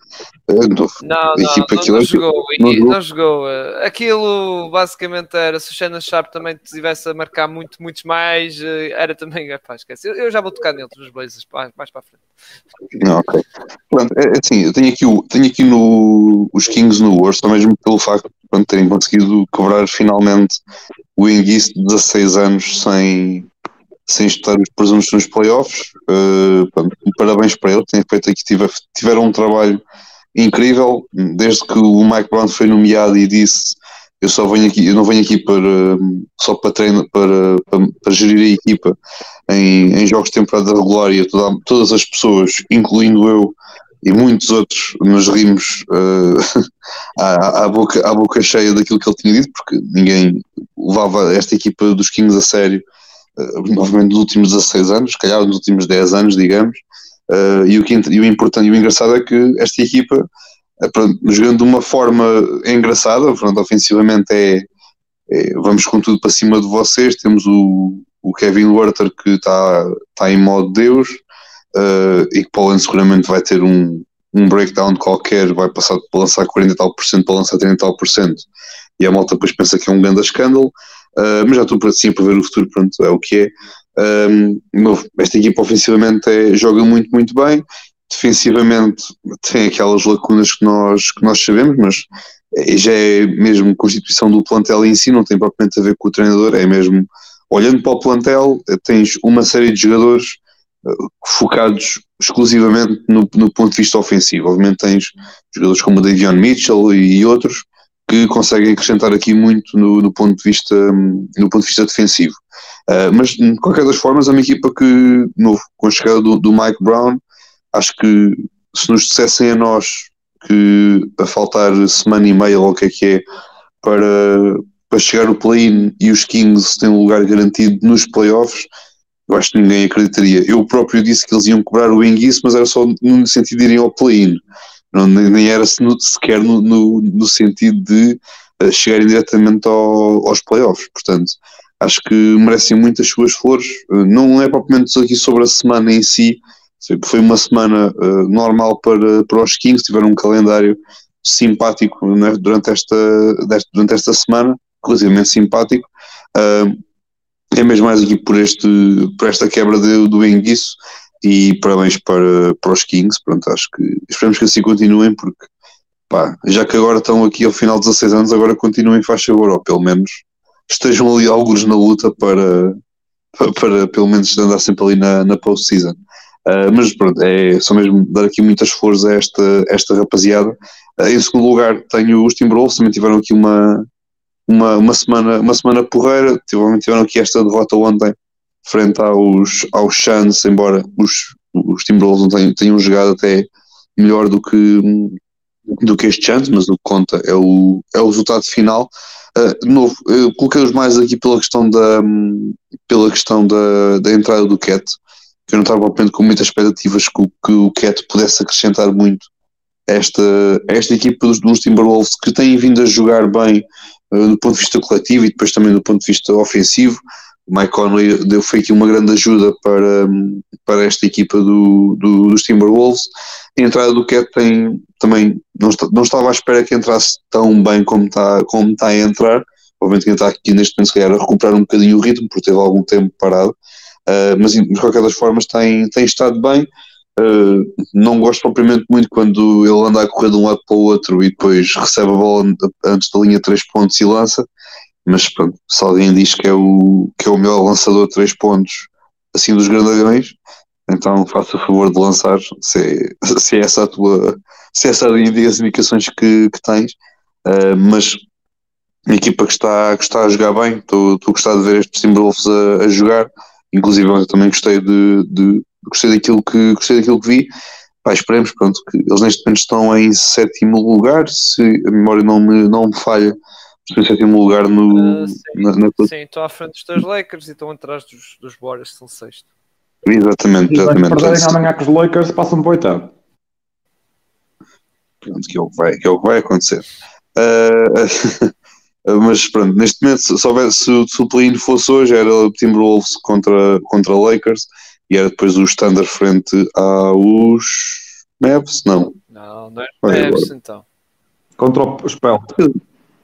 A: Uh, não, não, equipa não, não, jogou, não, jogou. não jogou. Eh, aquilo basicamente era se o Shannon Sharp também estivesse a marcar muito, muitos mais, era também, pá, esquece. Eu, eu já vou tocar neles nos Blazers mais, mais para a frente.
B: Não, ok. Pronto, é, é, assim, eu tenho aqui, o, tenho aqui no, os Kings no Worst, mesmo pelo facto de terem conseguido cobrar finalmente o Enguice de 16 anos sem sem estar os presuntos nos playoffs. Uh, pronto, parabéns para ele, têm feito aqui, tiver, tiveram um trabalho incrível, desde que o Mike Brown foi nomeado e disse eu só venho aqui, eu não venho aqui para só para treinar, para, para, para, gerir a equipa em, em jogos de temporada regular e toda, todas as pessoas, incluindo eu e muitos outros, nos rimos uh, à, à, boca, à boca cheia daquilo que ele tinha dito, porque ninguém levava esta equipa dos Kings a sério novamente nos últimos 16 anos, se calhar nos últimos 10 anos, digamos. Uh, e, o que, e o importante e o engraçado é que esta equipa, uh, pronto, jogando de uma forma engraçada, pronto, ofensivamente é, é, vamos com tudo para cima de vocês. Temos o, o Kevin Werther que está tá em modo Deus uh, e que Poland seguramente vai ter um, um breakdown qualquer, vai passar para lançar 40 tal por cento para lançar 30 tal por cento e a malta depois pensa que é um grande escândalo. Uh, mas já estou assim para ver o futuro, pronto, é o que é. Um, esta equipa ofensivamente é, joga muito, muito bem, defensivamente tem aquelas lacunas que nós, que nós sabemos, mas é, já é mesmo constituição do plantel em si, não tem propriamente a ver com o treinador, é mesmo olhando para o plantel, tens uma série de jogadores uh, focados exclusivamente no, no, ponto de vista ofensivo. Obviamente tens jogadores como o Davion Mitchell e outros, que conseguem acrescentar aqui muito no, no, ponto, de vista, no ponto de vista defensivo. Uh, mas, de qualquer das formas, é uma equipa que, novo, com a chegada do, do, Mike Brown, acho que se nos dissessem a nós que a faltar semana e meia, ou o que é que é, para, para chegar o play-in e os Kings têm um lugar garantido nos playoffs, eu acho que ninguém acreditaria. Eu próprio disse que eles iam cobrar o Enguice, mas era só no sentido de irem ao play-in não, nem era sequer no, no, no sentido de uh, chegarem diretamente ao, aos playoffs. Portanto, acho que merecem muitas suas flores. Uh, não é propriamente aqui sobre a semana em si, foi uma semana uh, normal para, para os Kings, tiveram um calendário simpático né, durante, esta, durante esta semana, relativamente simpático. é mesmo mais aqui por, este, por esta quebra de, do enguiço e parabéns para, para os Kings, pronto, acho que esperamos que assim continuem, porque pá, já que agora estão aqui ao final de 16 anos, agora continuem faz favor, ou pelo menos estejam ali alguns na luta para, para, para pelo menos andar sempre ali na, na post-season. Uh, mas pronto, é só mesmo dar aqui muitas flores a esta, esta rapaziada. Uh, em segundo lugar, tenho os Timberwolves, também tiveram aqui uma, uma, uma, semana, uma semana porreira, tiveram aqui esta derrota ontem frente aos, aos Suns, embora os, os Timberwolves não tenham, tenham jogado até melhor do que, do que estes anos, mas o que conta é o, é o resultado final. Uh, novo, coloquei-os mais aqui pela questão da, pela questão da, da entrada do Cat, que eu não estava com muitas expectativas que, que o Cat pudesse acrescentar muito esta, esta equipa dos, dos Timberwolves, que têm vindo a jogar bem uh, do ponto de vista coletivo e depois também do ponto de vista ofensivo. O Mike Conley deu, foi aqui uma grande ajuda para, para esta equipa do, do, dos Timberwolves. A entrada do Cat tem, também não, está, não estava à espera que entrasse tão bem como está, como está a entrar. Obviamente que está aqui neste momento se calhar a recuperar um bocadinho o ritmo, porque teve algum tempo parado. Uh, mas de qualquer das formas tem, tem estado bem. Uh, não gosto propriamente muito quando ele anda a correr de um lado para o outro e depois recebe a bola antes da linha 3 pontos e lança mas pronto, se alguém diz que é o, que é o melhor lançador de 3 pontos assim dos grandalhões, então faça o favor de lançar se é, se é essa a tua se é essa as indicações que, que tens, uh, mas uma equipa que está, que está a jogar bem, estou a gostar de ver estes Timberwolves a, a jogar, inclusive eu também gostei de, de, gostei daquilo que gostei daquilo que vi. Pá, esperemos pronto, que eles neste momento estão em sétimo lugar, se a memória não me, não me falha, em sétimo lugar no. Uh, sim,
A: na, na... sim, estão à frente dos dois Lakers e estão atrás dos, dos Warriors, que são sexto.
B: Exatamente, exatamente. Se
D: perderem amanhã com os Lakers, passam para o oitavo.
B: Pronto, que é o que vai, que é o que vai acontecer. Uh, mas pronto, neste momento, se, houvesse, se, se o play-in fosse hoje, era o Timberwolves contra, contra Lakers e era depois o Standard frente aos Mavs?
A: Não. Não, não é Mavs então.
D: Contra o Spell.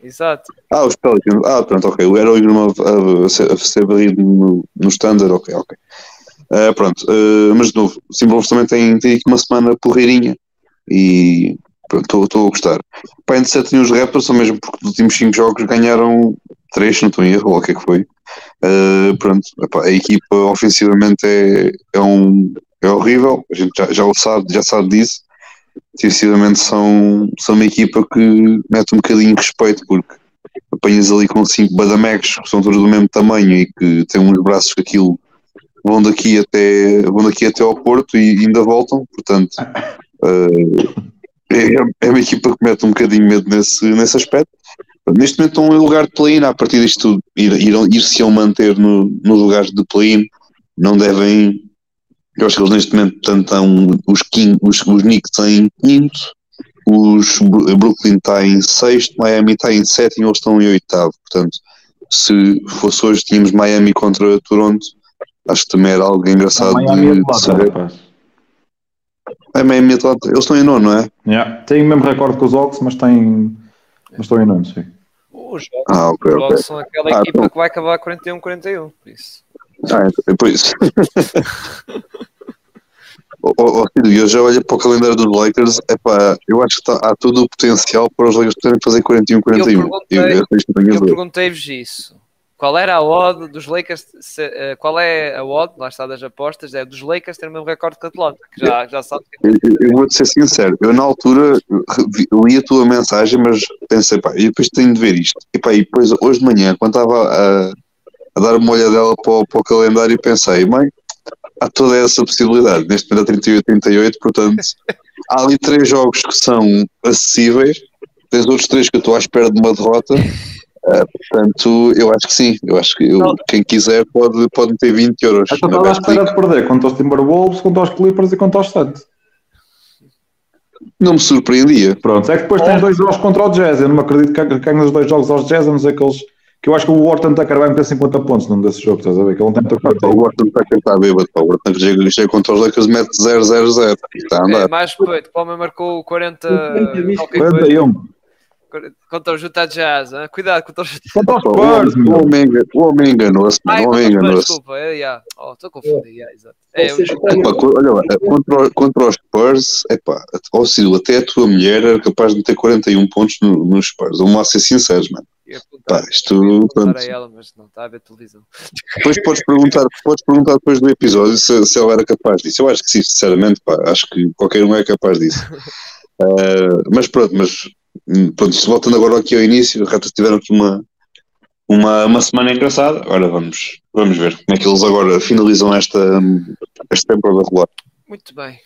A: Exato.
B: Ah, os Pelicans. Ah, pronto, ok. O Hero Ingram a, a, ser barrido no, no standard, ok, ok. Uh, pronto, uh, mas de novo, o Timberwolves também tem, tem aqui uma semana porreirinha e estou a gostar. Pá, entre 7 os Raptors, só mesmo porque dos últimos 5 jogos ganharam 3, se não estou em erro, ou o que é que foi. Uh, pronto, epá, a equipa ofensivamente é, é, um, é horrível, a gente já, já o sabe, já sabe disso defensivamente são, são uma equipa que mete um bocadinho de respeito porque apanhas ali com cinco badamecos que são todos do mesmo tamanho e que têm uns braços que aquilo vão daqui até, vão daqui até ao Porto e ainda voltam, portanto uh, é, é, uma equipa que mete um bocadinho medo nesse, nesse aspecto. Neste momento estão em lugar de play-in, a partir disto ir, ir, ir se manter no, no lugar de play-in, não devem eu acho que eles neste momento estão os, King, os, os Knicks em quinto, os Brooklyn está em sexto, Miami está em sétimo, eles estão em oitavo. Portanto, se fosse hoje tínhamos Miami contra Toronto, acho que também era algo engraçado
D: Miami de, de saber.
B: É Miami Atlanta, eles estão em nono, não é?
D: Yeah. Tem o mesmo recorde que os Hawks, mas, tem, mas estão em nono, sim.
A: Os Hawks, ah, okay, okay. são aquela ah, equipa então. que vai acabar 41-41, por isso.
B: Ah, é por isso. Oh, oh, eu já olho para o calendário dos Lakers, epá, eu acho que tá, há todo o potencial para os Lakers poderem fazer 41-41.
A: Eu perguntei-vos perguntei isso. Qual era a odd dos Lakers? Se, uh, qual é a odd, lá está das apostas, é dos Lakers ter o mesmo recorde que a Atlanta, que já, já sabe. Que...
B: Eu, eu vou-te ser sincero, eu na altura li a tua mensagem, mas pensei, pá, e depois tenho de ver isto. E, pá, e depois, hoje de manhã, quando estava a, a dar uma olhadela para, para o calendário, pensei, mãe, há toda essa possibilidade. Neste momento é 38 38, portanto, há ali três jogos que são acessíveis, tens outros três que eu estou à espera de uma derrota. Uh, portanto, eu acho que sim. Eu acho que eu, quem quiser pode, pode ter 20 euros.
D: Então estava à espera de perder contra os Timberwolves, contra os Clippers e contra os Suns.
B: Não me surpreendia.
D: Pronto, é que depois tens dois jogos contra o Jazz. Eu não me acredito que ganhes os dois jogos aos Jazz, a não ser que eles que eu acho que o Wharton Tucker vai meter 50 pontos num desses jogos, estás a ver? Que ele não tem
B: muita O Wharton Tucker está bêbado, o Wharton Tucker chega contra os Lakers mete 0-0-0 está a andar.
A: É, mais peito, Palmer marcou 40...
D: 41.
A: Contra o Utah Jazz, hein? cuidado contra os
D: Contra os Spurs,
B: o homem, o homem enganou-se, o homem enganou-se.
A: Desculpa, é, yeah. oh, estou confundido, yeah, exato. É,
B: epá, olha lá, contra, contra os Spurs, epá, ó Ciro, até a tua mulher era capaz de meter 41 pontos nos no Spurs, vamos lá ser sinceros, mano. Pá, isto,
A: a ela, mas não está a ver televisão.
B: Depois podes perguntar, podes perguntar depois do episódio se, se ela era capaz disso. Eu acho que sim, sinceramente, pá, acho que qualquer um é capaz disso. Uh, mas pronto, mas pronto, se voltando agora aqui ao início, os Raptors tiveram aqui uma, uma, uma semana engraçada. Agora vamos, vamos ver como é que eles agora finalizam esta, esta temporada regular.
A: Muito bem.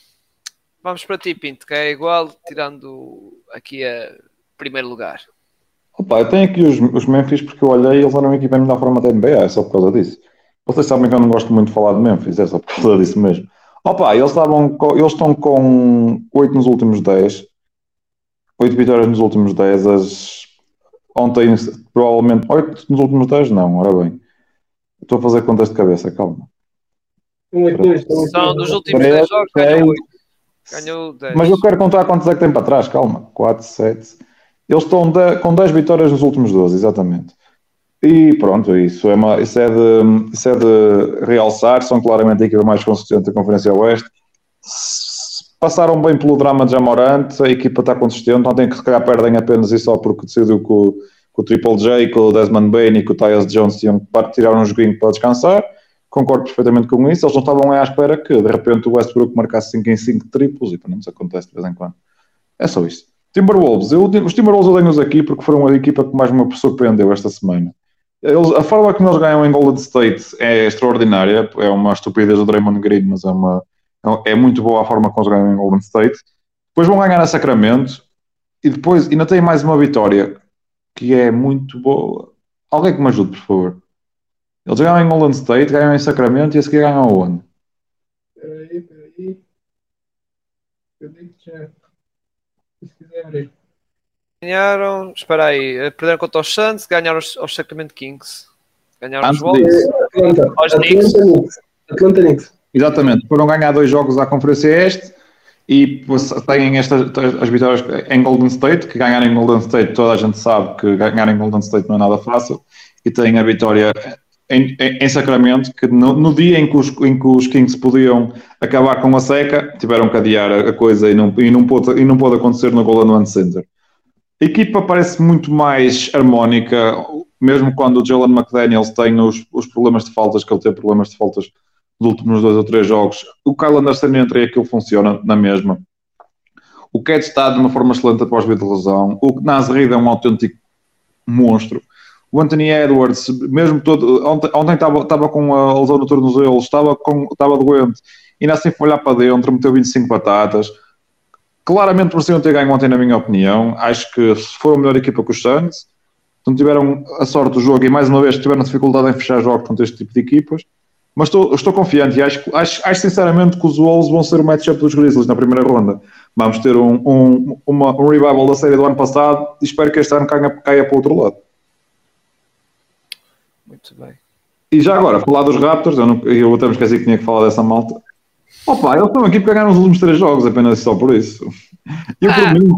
A: Vamos para ti, Pinto, que é igual, tirando aqui a primeiro lugar?
D: Opa, eu tenho aqui os, os Memphis porque eu olhei e eles eram a equipa em melhor forma da NBA, é só por causa disso. Vocês sabem que eu não gosto muito de falar de Memphis, é só por causa disso mesmo. Opa, eles, estavam eles estão com 8 nos últimos 10, 8 vitórias nos últimos 10, as, ontem provavelmente 8 nos últimos 10, não, ora bem. Estou a fazer contas de cabeça, calma.
A: São dos últimos 10 jogos, ganhou 8. Ganhou 10.
D: Mas eu quero contar quantos é que tem para trás, calma. 4, 7. Eles estão de, com 10 vitórias nos últimos 12, exatamente. E pronto, isso é, uma, isso, é de, isso é de realçar. São claramente a equipa mais consistente da Conferência Oeste. Passaram bem pelo drama de Jamorante, a equipa está consistente. Ontem que se calhar perdem apenas e só porque decidiu que o, que o Triple J, com o Desmond Bain e com o Tyus Jones tinham que tirar um joguinho para descansar. Concordo perfeitamente com isso. Eles não estavam à espera que de repente o Westbrook marcasse 5 em 5 triplos e não nos acontece de vez em quando. É só isso. Timberwolves, eu, os Timberwolves eu tenho-os aqui porque foram a equipa que mais me surpreendeu esta semana. Eles, a forma como eles ganham em Golden State é extraordinária. É uma estupidez do Draymond Green, mas é, uma, é muito boa a forma como eles ganham em Golden State. Depois vão ganhar a Sacramento e depois ainda tem mais uma vitória que é muito boa. Alguém que me ajude, por favor. Eles ganham em Golden State, ganham em Sacramento e a seguir ganham aonde?
C: Peraí, peraí. Eu digo já.
A: Ganharam, espera aí, eh, perderam contra os Suns, ganharam aos, aos Sacramento Kings. Ganharam
D: Antes
A: os Wolves,
C: Atlanta,
A: aos Knicks.
C: Atlanta Knicks.
D: Exatamente, foram ganhar dois jogos à Conferência Este e têm estas as vitórias em Golden State, que ganhar em Golden State, toda a gente sabe que ganhar em Golden State não é nada fácil, e têm a vitória em, em, em Sacramento, que no, no dia em que, os, em que os Kings podiam acabar com a seca, tiveram que adiar a, coisa e não, e, não pôde, e não pôde acontecer no Golden One Center. A equipa parece muito mais harmónica, mesmo quando o Jalen McDaniels tem os, os problemas de faltas, que ele teve problemas de faltas nos últimos dois ou três jogos. O Kyle Anderson entra e aquilo funciona na mesma. O Cat está de uma forma excelente após vir de lesão. O Nas Reed é um autêntico monstro. O Anthony Edwards, mesmo todo. Ontem, estava com a lesão no tornozelo, estava, com, estava doente, e ainda assim foi olhar para dentro, meteu 25 batatas. Claramente mereciam ter ganho ontem, na minha opinião. Acho que foram a melhor equipa que os Suns. Não tiveram a sorte do jogo e mais uma vez tiveram dificuldade em fechar jogos contra este tipo de equipas. Mas estou, estou confiante e acho, acho, acho sinceramente que os Wolves vão ser o matchup dos Grizzlies na primeira ronda. Vamos ter um, um, uma, um revival da série do ano passado e espero que este ano caia, caia para o outro lado.
A: Muito bem.
D: E já agora, falar dos Raptors, eu, não, eu até me esqueci que tinha que falar dessa malta. Opa, eles estão aqui porque ganharam os últimos três jogos, apenas só por isso. Eu por
A: Ah.
D: mim.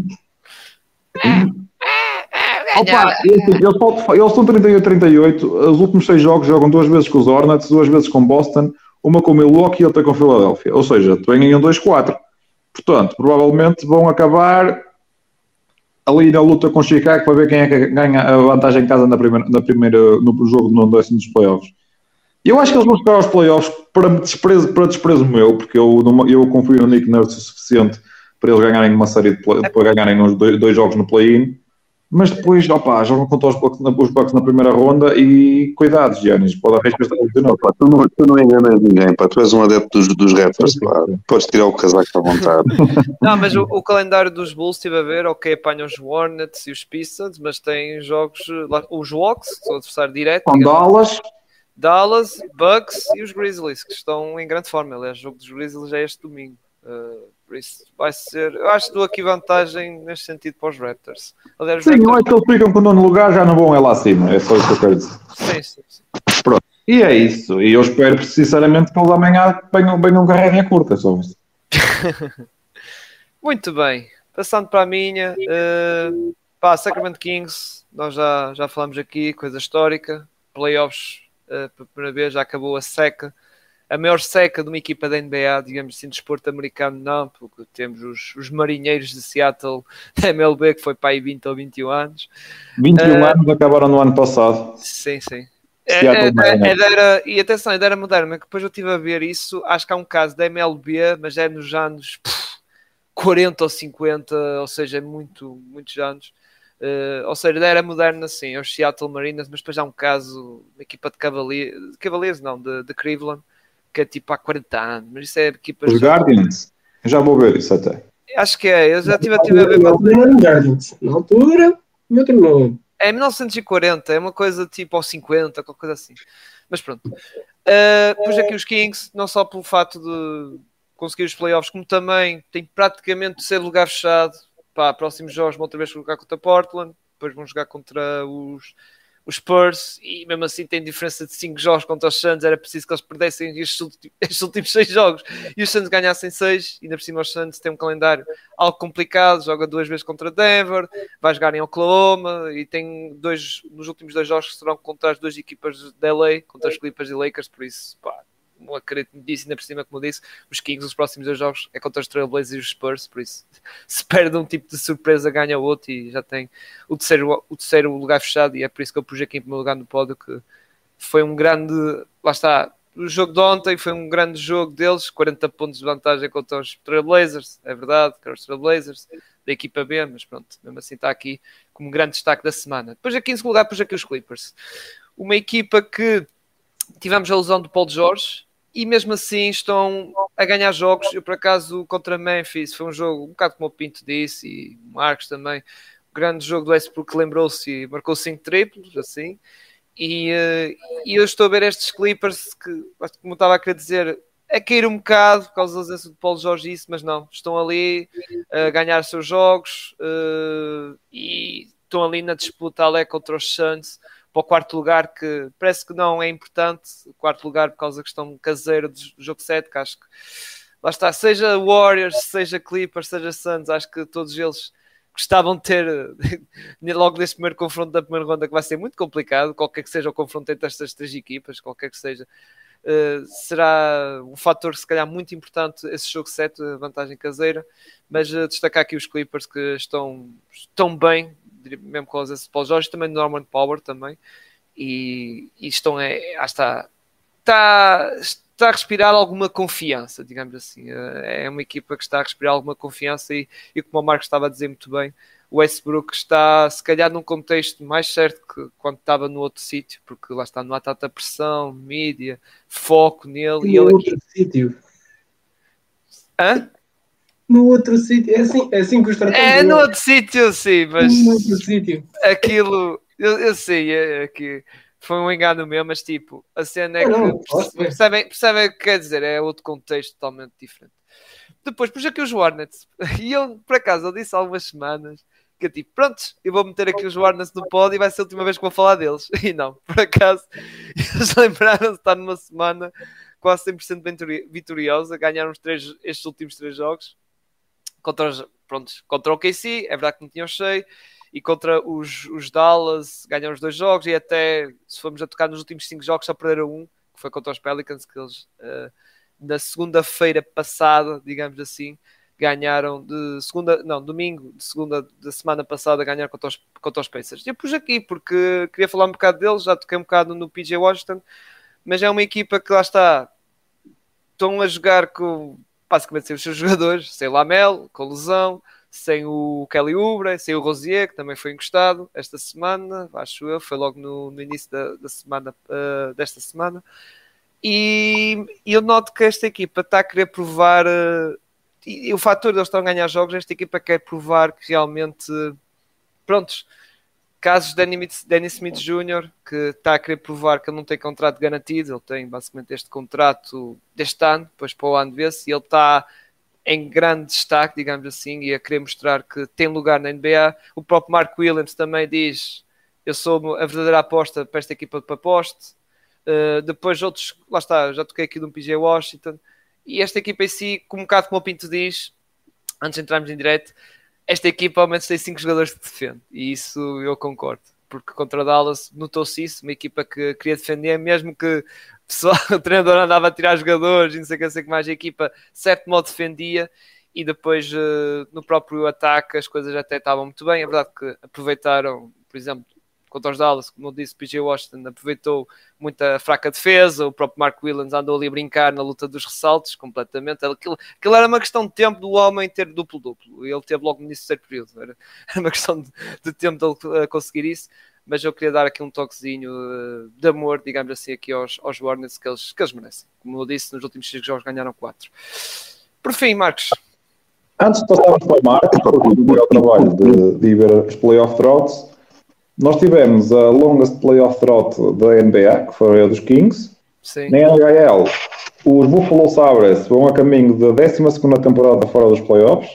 D: Opa, eles, eles, estão 38-38. Os últimos seis jogos jogam duas vezes com os Hornets, duas vezes com Boston, uma com Milwaukee e outra com Filadélfia. Ou seja, um 2-4. Portanto, provavelmente vão acabar ali na luta com Chicago para ver quem é que ganha a vantagem em casa na primeira, na primeira, no jogo no décimo dos playoffs. Eu acho que eles vão chegar aos playoffs para desprezo, para desprezo meu, porque eu, eu confio no Nick Nurse o suficiente para eles ganharem uma série de play, para ganharem uns dois, dois jogos no play-in. Mas depois, opá, jogam contra os Bucks, na, os Bucks na primeira ronda e cuidado, Giannis, pode arriscar de novo.
B: Pá, tu, não, tu não enganas ninguém, pá. tu és um adepto dos, dos Raptors, pá. podes tirar o casaco à vontade.
A: Não, mas o, o calendário dos Bulls estive a ver, ok, apanham os Hornets e os Pistons, mas tem jogos, lá- os Hawks, que são o adversário direto,
D: Com Dallas,
A: Dallas, Bucks e os Grizzlies, que estão em grande forma. Aliás, o jogo dos Grizzlies é este domingo. Uh, por isso vai ser. Eu acho que dou aqui vantagem neste sentido para os Raptors. Aliás,
D: sim,
A: Raptors.
D: acho que eles ficam com o nono lugar, já não vão é lá acima, é só isso que eu quero dizer.
A: Sim, sim, sim.
D: E é isso, e eu espero sinceramente que eles amanhã venham, venham a curta, é só isso.
A: Muito bem. Passando para a minha, uh, pá, Sacramento Kings, nós já, já falamos aqui, coisa histórica. Playoffs, uh, pela primeira vez, já acabou a seca. A maior seca de uma equipa da NBA, digamos assim, de desporto americano, não, porque temos os, os marinheiros de Seattle da MLB, que foi para aí 20 ou 21 anos.
D: 21
A: Eh,
D: anos acabaram no ano passado.
A: Sim, sim. É,
D: Seattle
A: é, é,
D: Mariners.
A: é da era- e atenção, é da era moderna, que depois eu estive a ver isso, acho que há um caso da MLB, mas é nos anos pff, 40 ou 50, ou seja, é muito, muitos anos. Eh, ou seja, da era moderna, sim, é os Seattle Mariners, mas depois há um caso, uma equipa de Cavaliers, Cavaliers não, de, de Cleveland, que é tipo há 40 anos, mas isso é equipas...
D: Os Guardians, eu já vou ver isso até.
A: Acho que é, eu já estive a ver.
C: Na altura, na altura, meu outro nome.
A: É 1940, é uma coisa tipo aos 50, qualquer coisa assim. Mas pronto. Uh, pus aqui os Kings, não só pelo fato de conseguir os playoffs, como também tem praticamente de ser lugar fechado. Pá, próximos jogos vão outra vez jogar contra Portland, depois vão jogar contra os, os Spurs e mesmo assim tem diferença de 5 jogos contra os Suns, era preciso que eles perdessem estes últimos, estes últimos 6 jogos. E os Suns ganhassem 6, e ainda por cima os Suns têm um calendário algo complicado, joga duas vezes contra Denver, vai jogar em Oklahoma e tem dois, nos últimos dois jogos que serão contra as duas equipas de LA, contra os Clippers e Lakers, por isso, pá, acredito nisso, ainda por cima, como disse, os Kings, os próximos dois jogos é contra os Trailblazers e os Spurs, por isso, se perde um tipo de surpresa, ganha outro e já tem o terceiro, o terceiro lugar fechado. E é por isso que eu pus aqui em primeiro lugar no pódio. Que foi um grande, lá está, o jogo de ontem foi um grande jogo deles, 40 pontos de vantagem contra os Trailblazers, é verdade, que os Trailblazers da equipa B, mas pronto, mesmo assim está aqui como grande destaque da semana. Depois aqui em segundo lugar pus aqui os Clippers, uma equipa que tivemos a lesão do Paul George, e mesmo assim estão a ganhar jogos. Eu, por acaso, contra Memphis, foi um jogo um bocado como o Pinto disse, e o Marcos também. O grande jogo do Westbrook lembrou-se e marcou 5 triplos, assim. E, uh, e, eu estou a ver estes Clippers que, como estava a querer dizer, a cair um bocado por causa da ausência do Paulo Jorge, isso, mas não, estão ali a ganhar seus jogos uh, e estão ali na disputa ali contra os Suns para o quarto lugar, que parece que não é importante, o quarto lugar por causa da questão caseira do jogo 7, que acho que lá está, seja Warriors, seja Clippers, seja Suns, acho que todos eles gostavam de ter logo neste primeiro confronto da primeira ronda, que vai ser muito complicado, qualquer que seja o confronto entre estas três equipas, qualquer que seja. Uh, será um fator se calhar muito importante esse jogo 7, a vantagem caseira, mas uh, destacar aqui os Clippers que estão, estão bem mesmo com os Paul Jorge, também Norman Power também, e, e estão, é, está, está, está a respirar alguma confiança, digamos assim, é, é uma equipa que está a respirar alguma confiança e, e como o Marcos estava a dizer muito bem, o Westbrook está se calhar num contexto mais certo que quando estava no outro sítio, porque lá está, não há tanta pressão, mídia, foco nele.
C: E, e ele outro aqui... sítio.
A: Hã?
C: No outro sítio. É assim, é assim que os
A: tratamos. É, no outro sítio, sim, mas.
C: No outro sítio.
A: Aquilo, eu, eu sei, é, é, que foi um engano meu, mas tipo, a cena é que. Não, percebem, percebem o que quer dizer? É outro contexto totalmente diferente. Depois pus aqui os Warnets, e eu, por acaso, eu disse há algumas semanas que eu tipo, prontos, eu vou meter aqui os Warnets no pódio e vai ser a última vez que vou falar deles. E não, por acaso, eles lembraram-se de estar numa semana quase 100% vitoriosa, ganharam os três, estes últimos três jogos contra, os, contra o KC, é verdade que não tinham cheio, e contra os, os Dallas ganharam os dois jogos, e até se formos a tocar nos últimos cinco jogos só perderam um, que foi contra os Pelicans, que eles uh, na segunda-feira passada, digamos assim, ganharam de segunda, não, domingo, de segunda da semana passada, ganharam contra os, contra os Pacers. Eu pus aqui porque queria falar um bocado deles, já toquei um bocado no PJ Washington, mas é uma equipa que lá está, estão a jogar com basicamente sem os seus jogadores, sem o Lamel, com lesão, sem o Kelly Oubre, sem o Rosier, que também foi encostado esta semana, acho eu, foi logo no, no início da, da semana, uh, desta semana. E, e, eu noto que esta equipa está a querer provar, uh, e, e, o fator de eles estão a ganhar jogos, esta equipa quer provar que realmente, prontos, Casos de Danny Smith Jr., que está a querer provar que ele não tem contrato garantido, ele tem basicamente este contrato deste ano, depois para o ano vê-se, e ele está em grande destaque, digamos assim, e a querer mostrar que tem lugar na NBA. O próprio Mark Williams também diz: Eu sou a verdadeira aposta para esta equipa de poste. Uh, depois outros, lá está, já toquei aqui de um PJ Washington. E esta equipa em si, um bocado como o Pinto diz, antes de entrarmos em direto, esta equipa ao menos tem 5 jogadores que defende, e isso eu concordo, porque contra Dallas notou-se isso, uma equipa que queria defender, mesmo que pessoal, o treinador andava a tirar jogadores e não sei o que, sei que mais, a equipa certo modo defendia, e depois uh, no próprio ataque as coisas até estavam muito bem, é verdade que aproveitaram, por exemplo, contra os Dallas, como eu disse, PJ Washington aproveitou muita fraca defesa, o próprio Mark Williams andou ali a brincar na luta dos ressaltos completamente. Aquilo, aquilo era uma questão de tempo do homem ter duplo-duplo. Ele teve logo no início do terceiro período. Era, era uma questão de, de tempo de ele conseguir isso. Mas eu queria dar aqui um toquezinho uh, de amor, digamos assim, aqui aos, aos Warnets que eles, que eles merecem. Como eu disse, nos últimos 5 jogos ganharam 4. Por fim, Marcos,
D: Antes de passarmos para o Marcos, porque o trabalho de, de ir ver os playoff droughts, nós tivemos a longest playoff drought da NBA, que foi a dos Kings.
A: Sim.
D: Na NHL, os Buffalo Sabres vão a caminho da 12 temporada fora dos playoffs.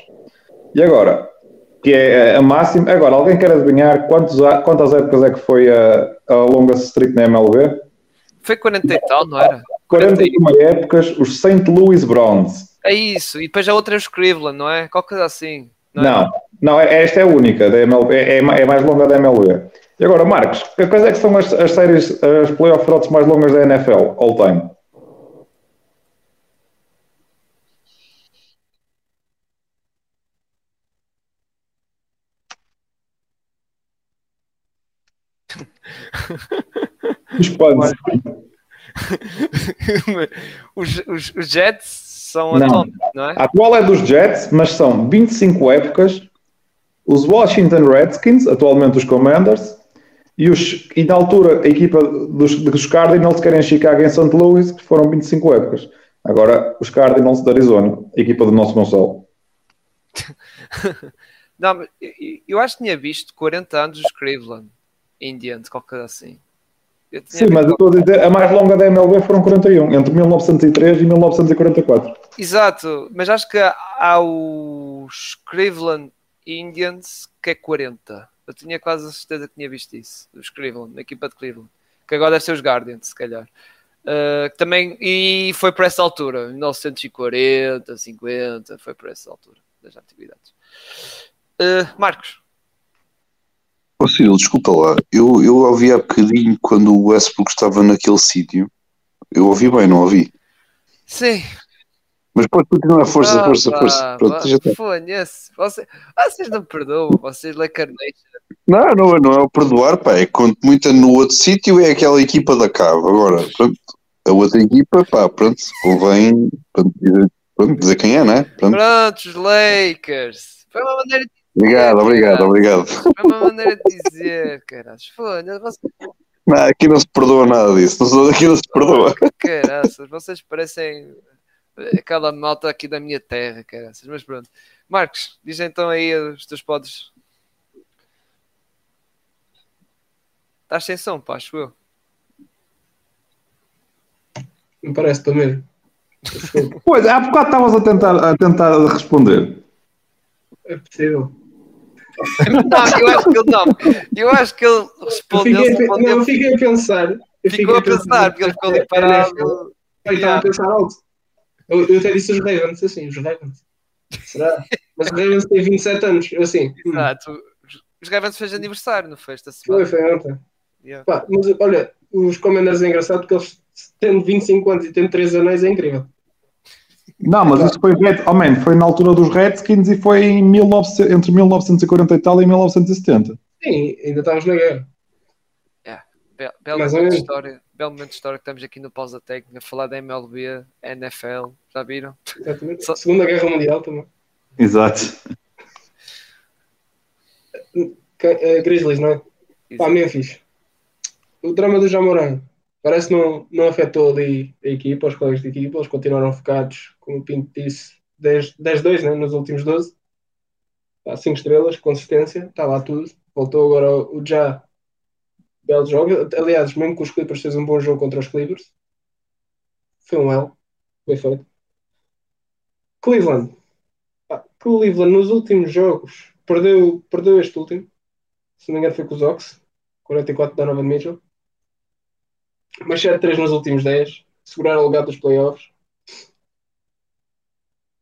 D: E agora, que é a máxima. Agora, alguém quer adivinhar quantos, quantas épocas é que foi a, a longest streak na MLB?
A: Foi 40 e tal, não era?
D: 41 épocas, os St. Louis Browns.
A: É isso, e depois a outra é os Cleveland, não é? Qualquer coisa assim.
D: Não, é? Não, é, esta é a única, da MLB, é, é mais longa da MLB. E agora, Marcos, que coisa é que são as, as séries, as playoff routes mais longas da NFL, all time? Os panos.
A: os, os, os Jets são não. atual, não é?
D: A atual é dos Jets, mas são 25 épocas. Os Washington Redskins, atualmente os Commanders, e, os, e na altura a equipa dos, dos Cardinals querem Chicago em St. Louis, que foram 25 épocas. Agora os Cardinals da Arizona, a equipa do nosso Gonçalo.
A: não, eu acho que tinha visto 40 anos os Cleveland Indians, qualquer assim.
D: Sim, mas eu estou a dizer, a mais longa da MLB foram 41, entre 1903 e 1944.
A: Exato, mas acho que há os Cleveland Indians que é 40. Eu tinha quase a certeza que tinha visto isso, os Cleveland, a equipa de Cleveland, que agora deve ser os Guardians, se calhar. Uh, também, e foi para essa altura, 1940, 50, foi para essa altura das atividades. Uh, Marcos.
B: Oh, Cyril, desculpa lá. Eu, eu ouvi há bocadinho quando o Westbrook estava naquele sítio. Eu ouvi bem, não ouvi?
A: Sim.
B: Mas pode continuar, força, ah, força, pá, força.
A: Pronto, já Você, vocês não perdoam, vocês Nation.
B: Não, não, não é o perdoar, pá. É quanto muito no outro sítio é aquela equipa da cave. Agora, pronto, a outra equipa, pá, pronto, convém pronto, dizer, pronto, dizer quem é, né?
A: Pronto. pronto, os Lakers. Foi uma maneira de
B: Obrigado, obrigado, obrigado.
A: É uma maneira de dizer, caralho. Foda-se.
B: Não, aqui não se perdoa nada disso. Aqui não se perdoa.
A: Caraças, vocês parecem aquela malta aqui da minha terra, caraças. Mas pronto. Marcos, diz então aí os teus podes. Estás sem som, pá, acho eu.
C: Não parece também.
D: pois, há bocado estavas a tentar, a tentar responder.
C: É possível.
A: Não, eu acho que ele não. Eu acho que ele respondeu.
C: Eu fiquei, respondeu. Não, eu fiquei a pensar.
A: Eu ficou a pensar, pensar, porque ele ficou ali parado.
C: Eu estava a pensar alto. Eu, eu até disse os Ravens, assim, os Ravens. Será? Mas os Ravens têm 27 anos, eu assim.
A: Hum. Exato. Os Ravens fez aniversário, não foi esta
C: semana? Foi, foi ontem. Yeah. Pá, mas olha, os Commanders é engraçado porque eles tendo 25 anos e tendo 3 anéis é incrível.
D: Não, mas isso foi, oh man, foi na altura dos Redskins e foi em 19, entre 1940 e tal e 1970.
C: Sim, ainda estávamos na guerra.
A: É, belo, momento de história. Belo momento de história que estamos aqui no Pausa Técnica a falar da MLB, NFL, já viram?
C: Exatamente. Só... Segunda Guerra Mundial também.
D: Exato.
C: Uh, Grizzlies, não é? Pá, Memphis. O drama do Jamoran parece que não, não afetou ali a equipa, os colegas de equipa, eles continuaram focados, como o Pinto disse, 10-2 né, nos últimos 12. 5 estrelas, consistência, está lá tudo. Voltou agora o Já. Belo jogo. Aliás, mesmo que os Clippers fez um bom jogo contra os Clippers, foi um L. Foi feito. Cleveland. Ah, Cleveland nos últimos jogos perdeu, perdeu este último. Se não me engano, foi com os Ox. 44 da Nova Mitchell mas 7-3 nos últimos 10, segurar o lugar dos playoffs.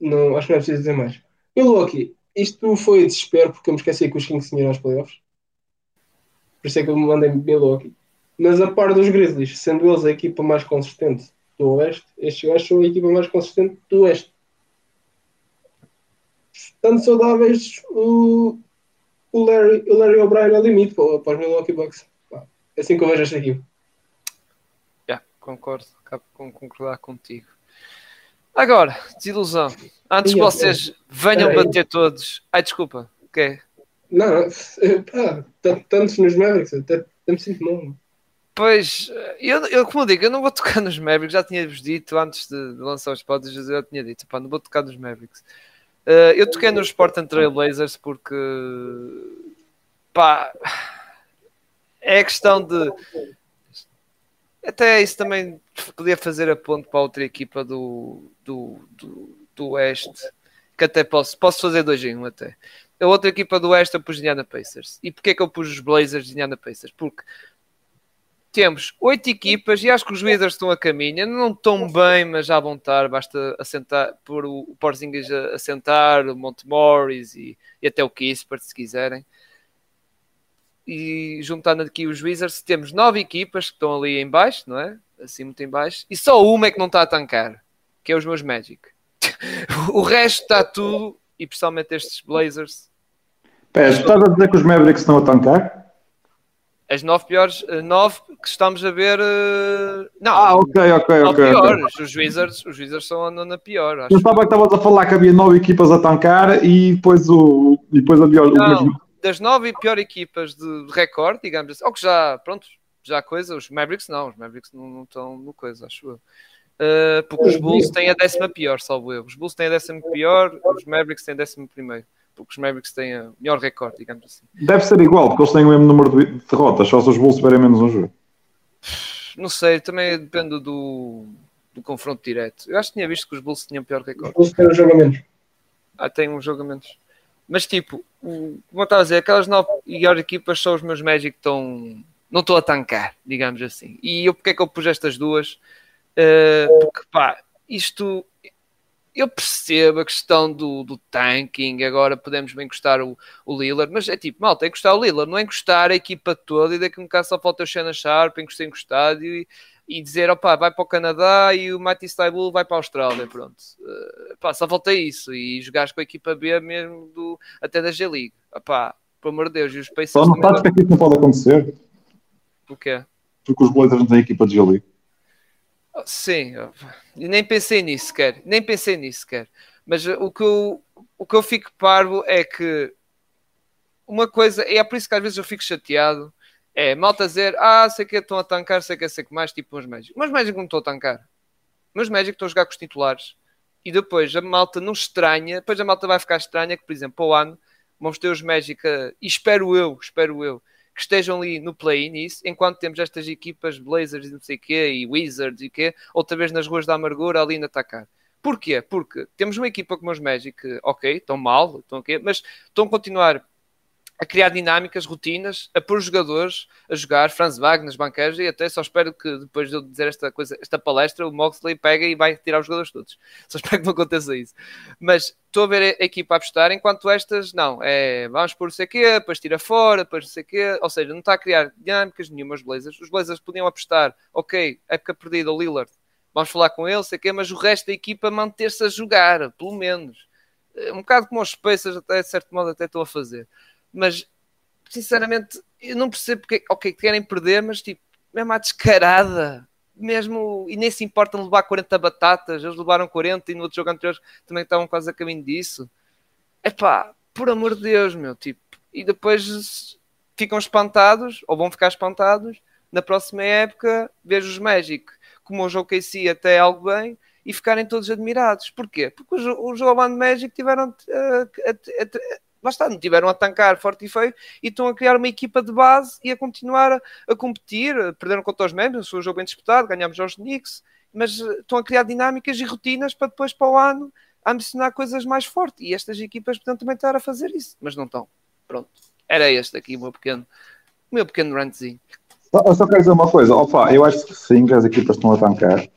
C: Não, acho que não é preciso dizer mais. Milwaukee, isto foi desespero porque eu me esqueci que os Kings tinham aos playoffs. Por isso é que eu me mandei Milwaukee. Mas a par dos Grizzlies, sendo eles a equipa mais consistente do Oeste, estes gajos são a equipa mais consistente do Oeste. Tanto saudáveis, o, o Larry, o Larry O'Brien é o limite para, para os Milwaukee Bucks. É assim que eu vejo esta equipa
A: concordo, acabo com concordar contigo. Agora, desilusão. Antes que vocês venham bater todos. Ai, desculpa. O quê?
C: Não, pá, tantos nos Mavericks, até, até me sinto mal.
A: Pois, eu, eu, como eu digo, eu não vou tocar nos Mavericks, já tinha-vos dito antes de, lançar os pods, eu já tinha dito, pá, não vou tocar nos Mavericks. Uh, eu toquei nos Portland Trail Blazers porque pá, é questão de até isso também podia fazer a ponte para outra equipa do, do, do, do Oeste que até posso, posso fazer dois em um até. A outra equipa do Oeste eu pus Indiana Pacers. E porquê que eu pus os Blazers de Indiana Pacers? Porque temos oito equipas e acho que os Wizards estão a caminho. Não estão bem, mas já vão estar. Basta assentar, pôr o Porzingis a assentar, o Montemorris e, e até o Kispert, se quiserem. E juntando aqui os Wizards, temos nove equipas que estão ali em baixo, não é? Assim muito em baixo. E só uma é que não está a tancar, que é os meus Magic. o resto está tudo, e principalmente estes Blazers.
D: Pés, estás a dizer que os Mavericks estão a tancar?
A: As nove piores, eh, nove que estamos a ver. Eh, não,
D: ah, ok, ok, ok.
A: Piores. Okay. Os, Wizards, os Wizards estão andando na pior.
D: Eu estava que estavas a falar que havia nove equipas a tancar e depois, o, e depois havia
A: não, Das nove piores equipas de recorde, digamos assim, ou que já, pronto, já coisa, os Mavericks não, os Mavericks não, não estão no coisa, acho eu. Uh, porque os Bulls têm a décima pior, salvo eu. Os Bulls têm a décima pior, os Mavericks têm a décima primeiro porque os Mavericks têm o melhor recorde, digamos assim.
D: Deve ser igual, porque eles têm o mesmo número de derrotas, só se os Bulls tiverem menos um jogo.
A: Não sei, também depende do, do confronto direto. Eu acho que tinha visto que os Bulls tinham pior recorde.
C: Os Bulls têm um jogo a menos.
A: Ah, tem um jogo a menos. Mas tipo, como eu estava a dizer, aquelas nove melhores equipas são os meus Magic que estão. Não estou a tancar, digamos assim. E eu porque é que eu pus estas duas? Uh, porque pá, isto eu percebo a questão do, do tanking, agora podemos bem encostar o, o Lillard, mas é tipo, malta, encostar o Lillard, não é encostar a equipa toda e daqui a um bocado só falta o Shannon Sharp, encostar encostado e, e dizer, opá, vai para o Canadá e o Matty Stybul vai para a Austrália, pronto. Uh, pá, só falta isso e jogares com a equipa B mesmo do, até da G-League. Opá, pelo amor de Deus, e os Pacers...
D: Só não sabes que aquilo não pode acontecer?
A: O quê?
D: Porque os Blazers não têm equipa de G-League.
A: Sim, nem pensei nisso sequer, nem pensei nisso sequer. Mas o que eu, o que eu fico parvo é que uma coisa, é por isso que às vezes eu fico chateado, é malta dizer, ah, sei que estão a tancar, sei que é sei que mais, tipo uns médicos. Mas médicos não estão a tancar. Meus médicos estão a jogar com os titulares. E depois a malta não estranha, depois a malta vai ficar estranha que, por exemplo, ao ano vamos ter os Magic, e espero eu, espero eu, que estejam ali no play nisso, enquanto temos estas equipas Blazers e não sei quê, e Wizards e quê, outra vez nas ruas da amargura ali a atacar. Porquê? Porque temos uma equipa como os Magic, ok, estão mal, estão ok, mas estão a continuar a criar dinâmicas, rotinas, a pôr os jogadores a jogar, Franz Wagner, banqueiros, e até só espero que depois de eu dizer esta coisa, esta palestra, o Moxley pega e vai tirar os jogadores todos. Só espero que não aconteça isso. Mas estou a ver a equipa a apostar, enquanto estas, não, é vamos pôr não sei quê, depois tira fora, depois não sei quê, ou seja, não está a criar dinâmicas nenhuma os Blazers. Os Blazers podiam apostar, ok, época perdida, o Lillard, vamos falar com ele, sei quê, mas o resto da equipa manter-se a jogar, pelo menos. Um bocado como os Spacers, até de certo modo, até estão a fazer mas sinceramente eu não percebo porque, ok, querem perder, mas tipo, mesmo à descarada, mesmo, e nem se importam levar 40 batatas, eles levaram 40 e no outro jogo anterior também estavam quase a caminho disso. É pá, por amor de Deus, meu, tipo, e depois ficam espantados, ou vão ficar espantados, na próxima época, vejo os Magic como o jogo KC até algo bem e ficarem todos admirados. Porquê? Porque os, os Orlando Magic tiveram uh, lá está, não tiveram a tancar forte e feio e estão a criar uma equipa de base e a continuar a, a competir. Perderam contra os membros, foi um jogo bem disputado, ganhámos aos Knicks, mas eh, estão a criar dinâmicas e rotinas para depois para o ano ambicionar coisas mais fortes. E estas equipas podiam também estar a fazer isso, mas não estão. Pronto, era este aqui o meu pequeno, o meu pequeno rantzinho.
D: Eu só quero dizer uma coisa, opa, eu acho que sim, que as equipas estão a tancar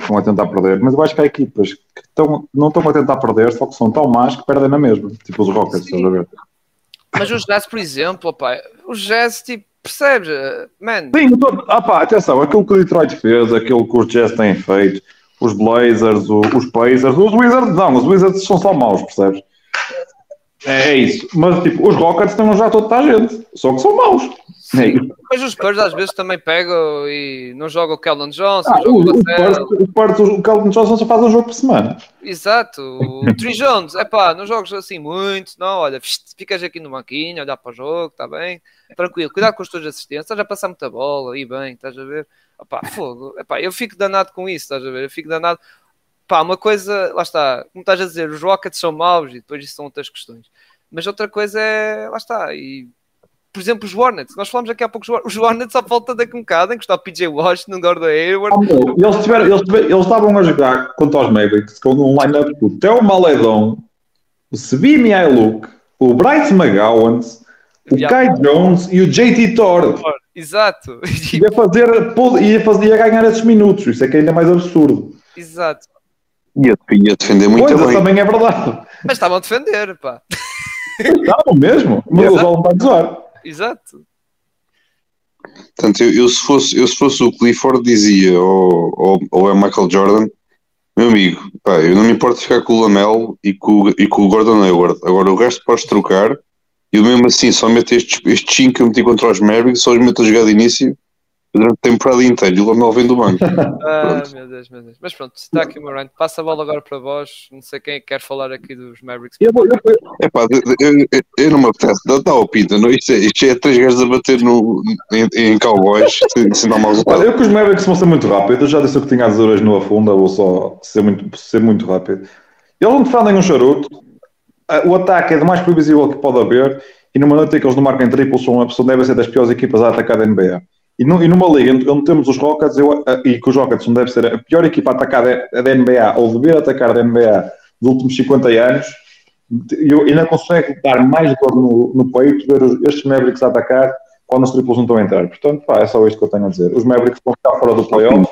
D: estão a tentar perder, mas eu acho que há equipas que estão, não estão a tentar perder, só que são tão más que perdem na mesma, tipo os Rockets, estás a ver?
A: Mas os Jazz, por exemplo, opa, os Jazz, tipo, percebes, man?
D: Sim, tô, opa, atenção, aquilo que o Detroit fez, aquilo que os Jazz têm feito, os Blazers, o, os Pacers, os Wizards não, os Wizards são só maus, percebes? É, é isso, mas tipo, os Rockets têm já toda a gente, só que são maus.
A: Sim. Mas os Spurs às vezes também pegam e não jogam o Keldon Johnson.
D: Ah, o, o, o, Keldon Johnson só faz um jogo por semana.
A: Exato. O Tri Jones, é pá, não jogos assim muito, não. Olha, ficas aqui no banquinho, olhar para o jogo, está bem, tranquilo. Cuidado com as tuas assistências, estás a passar muita bola, e bem, estás a ver. Epá, fogo. Epá, eu fico danado com isso, estás a ver? Eu fico danado. pá, uma coisa, lá está, como estás a dizer, os Rockets são maus e depois isso são outras questões. Mas outra coisa é, lá está, e por exemplo, os Hornets, nós falamos aqui há pouco, os Hornets só falta daqui um bocado, em que está o PJ Washington, Gordon Hayward.
D: Eles, tiveram, eles, eles estavam a jogar contra os Mavericks com um line-up com o Theo Maledon, o Sebi Mihailuk, o Bryce McGowan, o Kai Jones e o JT Thor.
A: Exato.
D: Ia fazer, ia fazer, ia ganhar esses minutos, isso é que é ainda mais absurdo.
A: Exato.
B: Ia, ia defender muito
D: pois,
B: bem.
D: também é verdade.
A: Mas estavam a defender, pá.
D: Estavam mesmo, mas eles vão para.
A: Exato.
B: Portanto, eu, eu, se fosse, eu se fosse o Clifford dizia ou, ou, ou é Michael Jordan, meu amigo, pá, eu não me importo ficar com o Lamelo e com, e com o Gordon Hayward. Agora o resto podes trocar e mesmo assim só meto estes, estes 5 que eu meti contra os Mavericks, só os meto a jogar de início durante a temporada inteira e o Lamelo vem do banco.
A: ah, meu Deus, meu Deus. Mas pronto, está aqui o meu rant. Passa a bola agora para vós. Não sei quem é que quer falar aqui dos Mavericks.
D: Eu, eu, eu,
B: Epá, eu, eu, eu não me apetece, dá, dá ao Pita, não? Isto, é, isto é três gajos a bater no, em, em Cowboys, dar mau resultado.
D: Olha, eu que os Mavericks vão ser muito rápidos, eu já disse o que tinha a dizer hoje no Afunda, vou só ser muito, ser muito rápido. Eles não defendem um charuto, Ah, o ataque é do mais previsível que pode haver, e numa noite em que eles não marcam triplos, são, são, devem ser das piores equipas a atacar da NBA. E, no, e numa liga onde temos os Rockets, eu, e que os Rockets não deve ser a pior equipa a atacar da, da NBA, ou dever atacar da NBA dos últimos 50 anos, eu ainda consegue dar mais dor no, no peito ver os, estes Mavericks a atacar quando os triplos não estão a entrar. Portanto, pá, é só isto que eu tenho a dizer. Os Mavericks vão ficar fora do playoff.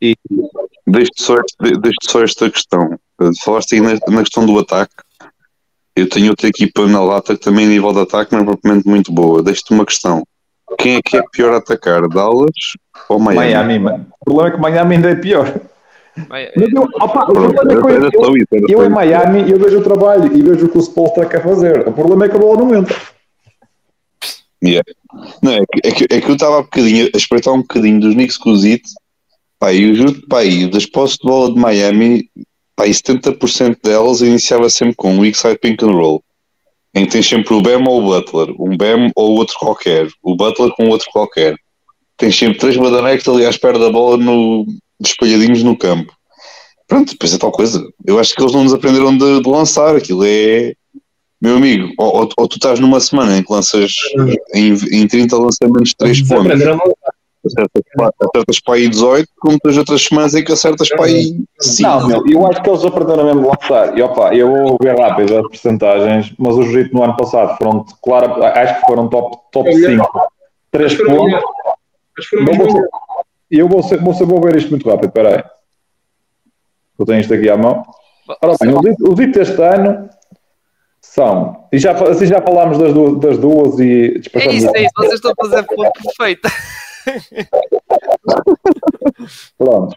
B: E deixe só, só esta questão. Falaste aí na, na questão do ataque. Eu tenho outra equipa na lata que também, nível de ataque, não é propriamente muito boa. Deixe-te uma questão. Quem é que é pior a atacar? Dallas ou Miami?
D: Miami, mano. O problema é que Miami ainda é pior.
A: Mas,
D: eu, opa, o em Miami eu vejo o trabalho e vejo o que o Spolstra quer fazer. O problema é que a bola não entra.
B: Yeah. Não, é, que, é, que, é que eu estava um bocadinho a espreitar um bocadinho dos Knicks com o Zito. Pá, eu juro pá, das posses de bola de Miami, pá, e 70% delas iniciava sempre com um weak side pink and roll. Em que tens sempre o Bam ou o Butler, um Bam ou outro qualquer, o Butler com outro qualquer. Tens sempre três badanecos ali à espera da bola no, espalhadinhos no campo. Pronto, depois é tal coisa. Eu acho que eles não nos aprenderam de, de lançar. Aquilo é. Meu amigo, ou, ou, ou, tu estás numa semana em que lanças em, em 30 lançamentos de 3 pontos, acertas para, acertas para aí 18, como tens outras semanas em que acertas para aí 5.
D: Não, meu, eu acho que eles aprenderam mesmo de lançar. E opa, eu vou ver rápido as porcentagens, mas os Jito no ano passado foram, claro, acho que foram top, top 5. 3 pontos. E eu vou, ser, vou, ser, vou ver isto muito rápido, espera aí. Eu tenho isto aqui à mão. Ora bem, os itens deste ano são. E já, assim já falámos das duas, das duas e
A: É isso, é isso. Vocês estão a fazer ponto perfeito.
D: Pronto.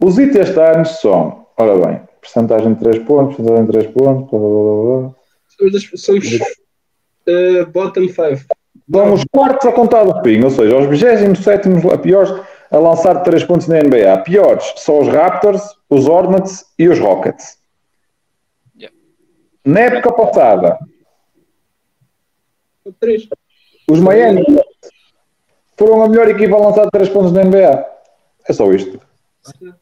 D: Os itens deste ano são. Ora bem, porcentagem de 3 pontos, porcentagem de 3 pontos. Blá, blá, blá,
C: Somos uh, bottom 5.
D: São os quartos a contar do fim, ou seja, os 27 a piores a lançar 3 pontos na NBA. Piores são os Raptors, os Hornets e os Rockets.
A: Yeah.
D: Na época passada,
C: 3.
D: os Miami foram a melhor equipa a lançar 3 pontos na NBA. É só isto.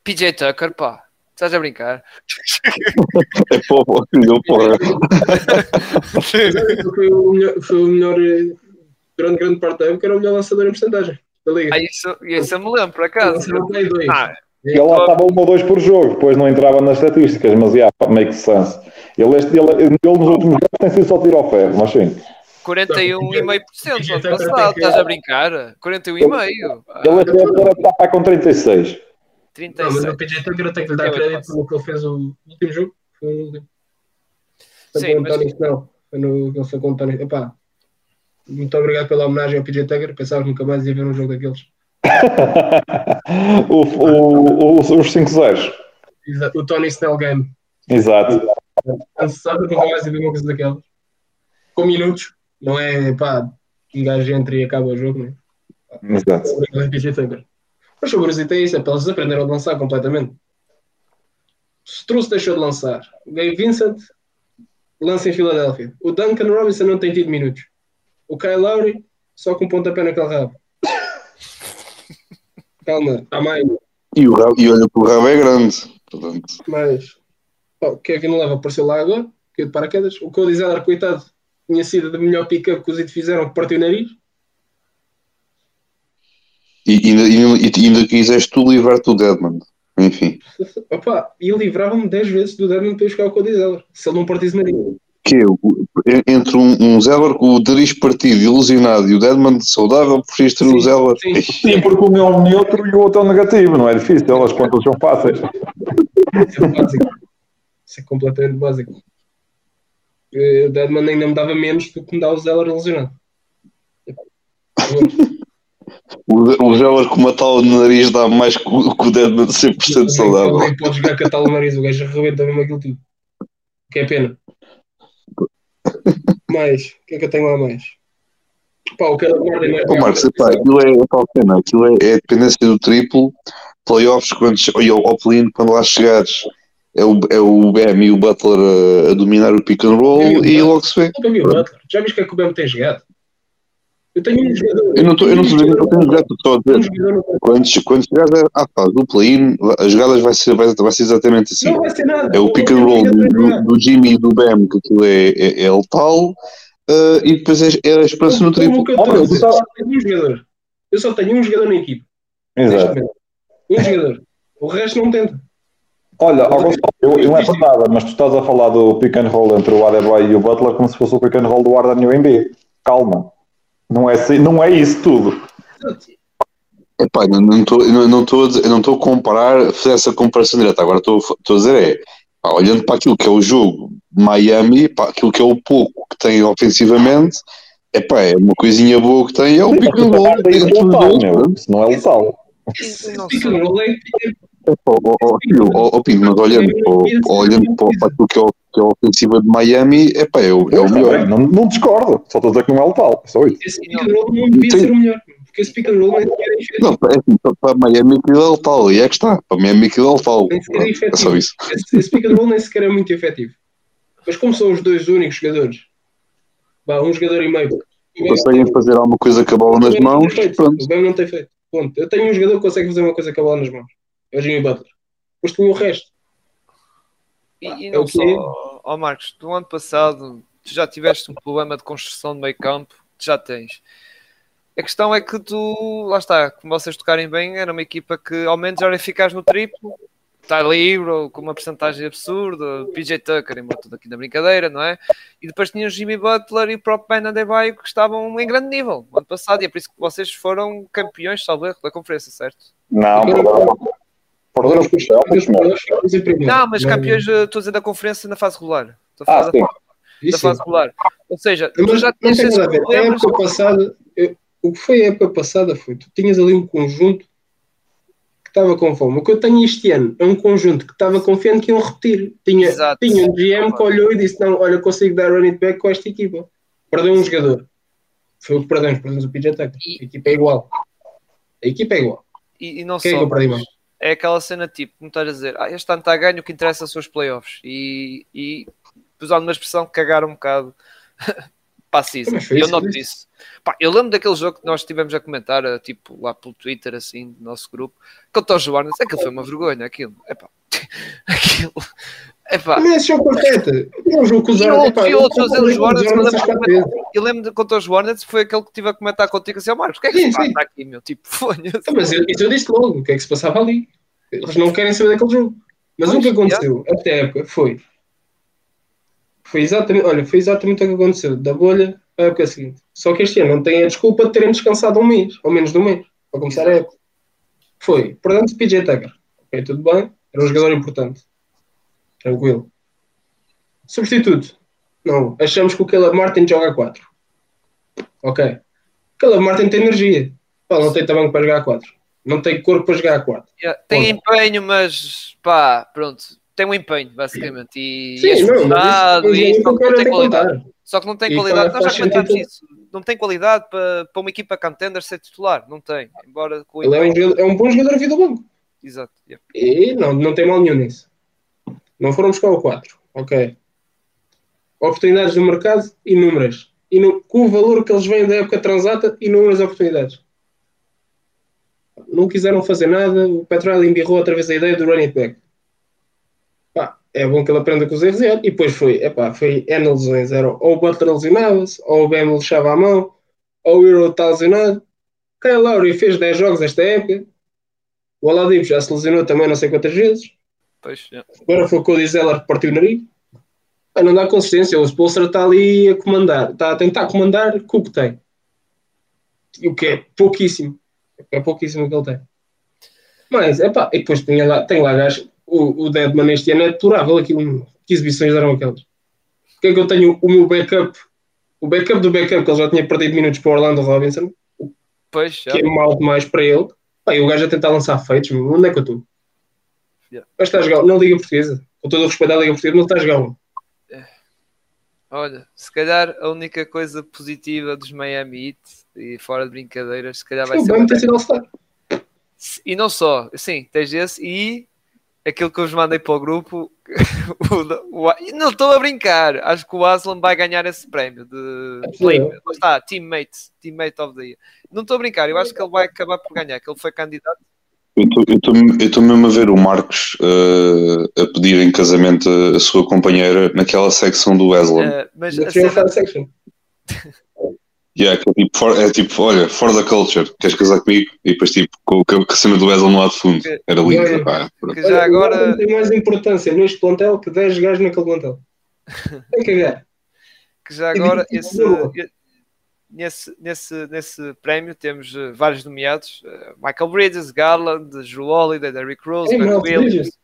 A: PJ Tucker, pá. Estás a brincar?
B: É pô, filho, porra.
C: foi, o melhor, foi o melhor, grande, grande parte da época, era o melhor lançador em porcentagem da liga.
A: Ah, isso, isso eu me lembro, por acaso.
C: Ah,
D: ele lá estava uma ou dois por jogo, depois não entrava nas estatísticas, mas yeah, make sense. Ele, este, ele, ele nos últimos jogos tem sido só tiro ao ferro, mas sim.
A: 41,5% no ano passado, estás a brincar? 41,5%.
D: Ele este ano está para com 36.
A: 36.
C: Não, mas o PJ Tucker eu tenho que lhe dar crédito pelo que ele fez o último jogo. Foi o último. Foi
A: Sim,
C: com o
A: mas-
C: Tony Snell. Foi no que ele foi com o Tony. Epá, muito obrigado pela homenagem ao PJ Tucker. Pensava que nunca mais ia ver um jogo daqueles.
D: o, o, o, os 5-0.
C: Exato. O Tony Snell Game.
D: Exato.
C: Cansado de nunca mais ia ver uma coisa daquelas. Com minutos. Não é, pá, um gajo entra e acaba o jogo, não é?
D: Exato.
C: Tucker. Mas o Brasil tem isso, é para eles aprenderam a lançar completamente. Struz deixou de lançar. O Gabe Vincent lança em Filadélfia. O Duncan Robinson não tem tido minutos. O Kyle Lowry só com pontapé naquele rabo. Calma, há mais.
B: E, o rabo, e olha que o rabo é grande. Portanto,
C: Mas o Kevin Love apareceu lá agora, que de paraquedas. O Cody Zeller, coitado, tinha sido a melhor pick-up que os IT fizeram, que partiu o nariz.
B: e ainda, ainda, e ainda quiseste tu livrar-te do Deadman. Enfim.
C: Opa, e livrava-me 10 vezes do Devin para ir buscar o Cody Zeller, se ele não partisse o nariz.
B: Que é, entre um, um Zeller com o nariz partido, ilusionado, e o Deadman saudável, preferiste ter o Zeller.
C: sim.
D: Sim, porque um é um neutro e o outro é um negativo, não é difícil, as contas são fáceis.
C: Isso é básico. Isso é completamente básico. O Deadman ainda me dava menos do que me dá o Zeller lesionado.
B: O, Zeller com uma tal no nariz dá mais que o, que Deadman 100% saudável.
C: Alguém pode jogar com a tal nariz, o gajo arrebenta mesmo aquilo tudo. Que é pena. Mais, o que é que eu tenho lá mais? Pá, o Caleb Martin é
B: Ô Marcos, epá, aquilo é, é tal cena, aquilo é, é a dependência do triplo, playoffs, quando, ao, ao play-in, quando lá chegares, é o, é o Bam e o Butler a, a dominar o pick and roll e logo se vê.
C: Já viste o que é que o Bam tem jogado? Eu tenho um jogador.
B: Eu não estou eu não estou a dizer que eu tenho jogado, estou a
C: Um
B: dizer, quando, quando chegares à fase do play-in, as jogadas vai ser, vai, vai ser exatamente assim.
C: Não vai ser nada.
B: É o pick and roll do, do, do Jimmy e do Bam, que aquilo é, é, é letal, eh, e depois é, é a esperança no triplo.
C: Eu a só tenho um jogador. Eu só tenho um jogador na equipe.
D: Exato.
C: Um jogador. O resto não tenta.
D: Olha, Gonçalo, eu, eu não é por nada, mas tu estás a falar do pick and roll entre o Adebayo e o Butler como se fosse o pick and roll do Arden e o Embiid. Calma. Não é, assim- não é isso tudo.
B: Epá, não não estou não, não estou não estou a comparar, fazer essa comparação direta. Agora estou, a dizer é, pá, olhando para aquilo que é o jogo de Miami, para aquilo que é o pouco que tem ofensivamente, epá, é uma coisinha boa que tem, é o pick and roll.
D: É não é letal.
A: Não
C: Pick
A: sei.
C: and roll é-
B: filho, ó, ó, Pinto, mas olhando, para- olhando para, aquilo que é, que é a ofensiva de Miami, é o, é o
D: Está
B: melhor.
D: bem, Não, não discordo. Só estou a dizer que não é letal. É só isso.
C: Esse pick and roll não devia ser o melhor. Porque esse pick and roll nem sequer é efetivo.
B: Não, é assim, para, para Miami aquilo é letal, e é que está, para Miami aquilo é letal.
C: Nem sequer é
B: Pronto, É só
C: efetivo.
B: isso.
C: Esse, esse pick and roll nem sequer é muito efetivo. Mas como são os dois únicos jogadores, vá, um jogador e meio.
B: Conseguem fazer alguma coisa com a bola nas mãos.
C: O Bam não tem feito. Ponto. Eu tenho um jogador que consegue fazer uma coisa com a bola nas mãos. É o Jimmy Butler. Depois tenho o resto.
A: E, e
C: É
A: não
C: o quê?
A: só, ó Marcos, do ano passado tu já tiveste um problema de construção de meio campo, tu já tens. A questão é que tu, lá está, como vocês tocarem bem, era uma equipa que ao menos era eficaz no triplo, está livre, ou com uma porcentagem absurda, PJ Tucker, embora tudo aqui na brincadeira, não é? E depois tinha o Jimmy Butler e o próprio Ben Adebayo que estavam em grande nível no ano passado, e é por isso que vocês foram campeões, salvo erro, da conferência, certo?
D: Não, perderam. Perderam os meu.
A: Não, mas campeões, eh, estou a dizer da conferência na fase regular. Estou a
D: Ah,
A: da
D: sim.
A: da fase regular. Ou seja, tu
C: Mas
A: já
C: não
A: tinhas
C: tem
A: esses
C: nada a
A: problemas.
C: época passada, eu- o que foi a época passada foi, tu tinhas ali um conjunto que estava com fome. O que eu tenho este ano é um conjunto que estava confiante que iam repetir. Tinha,
A: Exato.
C: tinha um GM que olhou e disse, não, olha, consigo dar running back com esta equipa. Perdeu um jogador. Foi o que perdemos, perdemos o PJ Tucker. A equipa é igual. A equipa é igual.
A: E, e não
C: Quem é que
A: só.
C: eu perdi mais?
A: É aquela cena tipo, como estás a dizer, ah, este ano está a ganho, o que interessa são os playoffs. E, e usando uma expressão, cagaram um bocado para a season. Eu noto
C: eu
A: isso. Pá, eu lembro daquele jogo que nós tivemos a comentar, tipo, lá pelo Twitter, assim, do nosso grupo, contra os Warners. Aquilo foi uma vergonha, aquilo. Epá, aquilo. Epá,
C: Mas esse jogo perfeito. É um jogo que os Hornets-
A: e outros, os Hornets,
C: Hornets
A: eu
C: quatro vezes.
A: eu lembro de contra os Warnets, foi aquele que tive a comentar contigo assim, ó Marcos, o que é que
C: Sim,
A: se passa aqui, meu? Tipo, fonha
C: Ah, Mas eu, isso eu disse logo, o que é que se passava ali? Eles não querem saber daquele jogo. Mas o que aconteceu esta época foi. Foi exatamente, olha, foi exatamente o que aconteceu, da bolha para a época seguinte. Só que este ano não tem a desculpa de terem descansado um mês, ou menos de um mês, para começar a época. Foi, perdemos PJ Tucker. Ok, tudo bem, era um jogador importante. Tranquilo. Substituto. Não, achamos que o Caleb Martin joga a 4. Ok. Caleb Martin tem energia. Pá, não tem tamanho para jogar a 4. Não tem corpo para jogar a 4.
A: Yeah, Tem
C: Ponto.
A: empenho, mas pá, pronto, tem um empenho, basicamente. E,
C: Sim,
A: é
C: não, mas isso,
A: e
C: mas
A: só que não tem qualidade. Só que não tem
C: E
A: qualidade, nós já comentámos isso. Não tem qualidade para, para uma equipa contender ser titular, não tem. Embora com o
C: Ele é um, é um bom jogador a vida do banco.
A: Exato. yeah.
C: E não, não tem mal nenhum nisso. Não foram buscar o 4. Ok. Oportunidades do mercado, inúmeras. E no- com o valor que eles vêm da época transata, inúmeras oportunidades. Não quiseram fazer nada. O Petróleo embirrou outra vez a ideia do running back. é bom que ele aprenda com os erros e depois foi, epá, foi N lesões, era ou o Butler lesionava-se, ou o Bam lixava a mão, ou o Euro está lesionado. Kyle Lowry fez 10 jogos esta época, o Oladipo já se lesionou também não sei quantas vezes,
A: Pois, é.
C: agora foi o Cody Zeller que partiu o nariz. Ah, não dá consistência, o Spolster está ali a comandar, está a tentar comandar com o que tem. E o que é pouquíssimo. É pouquíssimo o que ele tem. Mas, epá, e depois tem lá, tem lá gajo, o, o Deadman este ano é deplorável, aquilo, que exibições eram aquelas. Porque é que eu tenho o meu backup, o backup do backup, que ele já tinha perdido minutos para o Orlando Robinson,
A: pois,
C: que é mal demais para ele. Pá, e o gajo a tentar lançar feitos, onde é que eu estou?
A: Yeah.
C: Mas está a jogar na Liga Portuguesa, com todo o respeito à Liga Portuguesa, não está a jogar um.
A: Olha, se calhar a única coisa positiva dos Miami Heat, e fora de brincadeiras, se calhar vai
C: O
A: ser.
C: Tem sido.
A: E não só, sim, tens esse e aquilo que eu vos mandei para o grupo. o- o- não estou a brincar, acho que o Aslan vai ganhar esse prémio de
C: É
A: está, teammate, teammate of the year. Não estou a brincar, eu acho que ele vai acabar por ganhar, que ele foi candidato.
B: Eu estou mesmo a ver o Marcos eh, a pedir em casamento a, a sua companheira naquela secção do Wesley.
A: eh, mas a cena-
C: Section.
B: Yeah, é, tipo, for, é tipo, olha, for the culture, queres casar comigo? E depois tipo, com, com a cena do Wesley no lado de fundo. Era lindo.
C: Yeah.
B: pá,
A: que já
C: o
A: agora.
C: Arden tem mais importância neste plantel que 10 gajos naquele plantel. Tem que cagar.
A: que já agora
C: 25
A: esse. Nesse, nesse, nesse prémio temos eh, vários nomeados: eh, Michael Bridges, Garland, Drew Holiday, Derrick Rose,
C: Miles
A: Williams.
C: Bridges.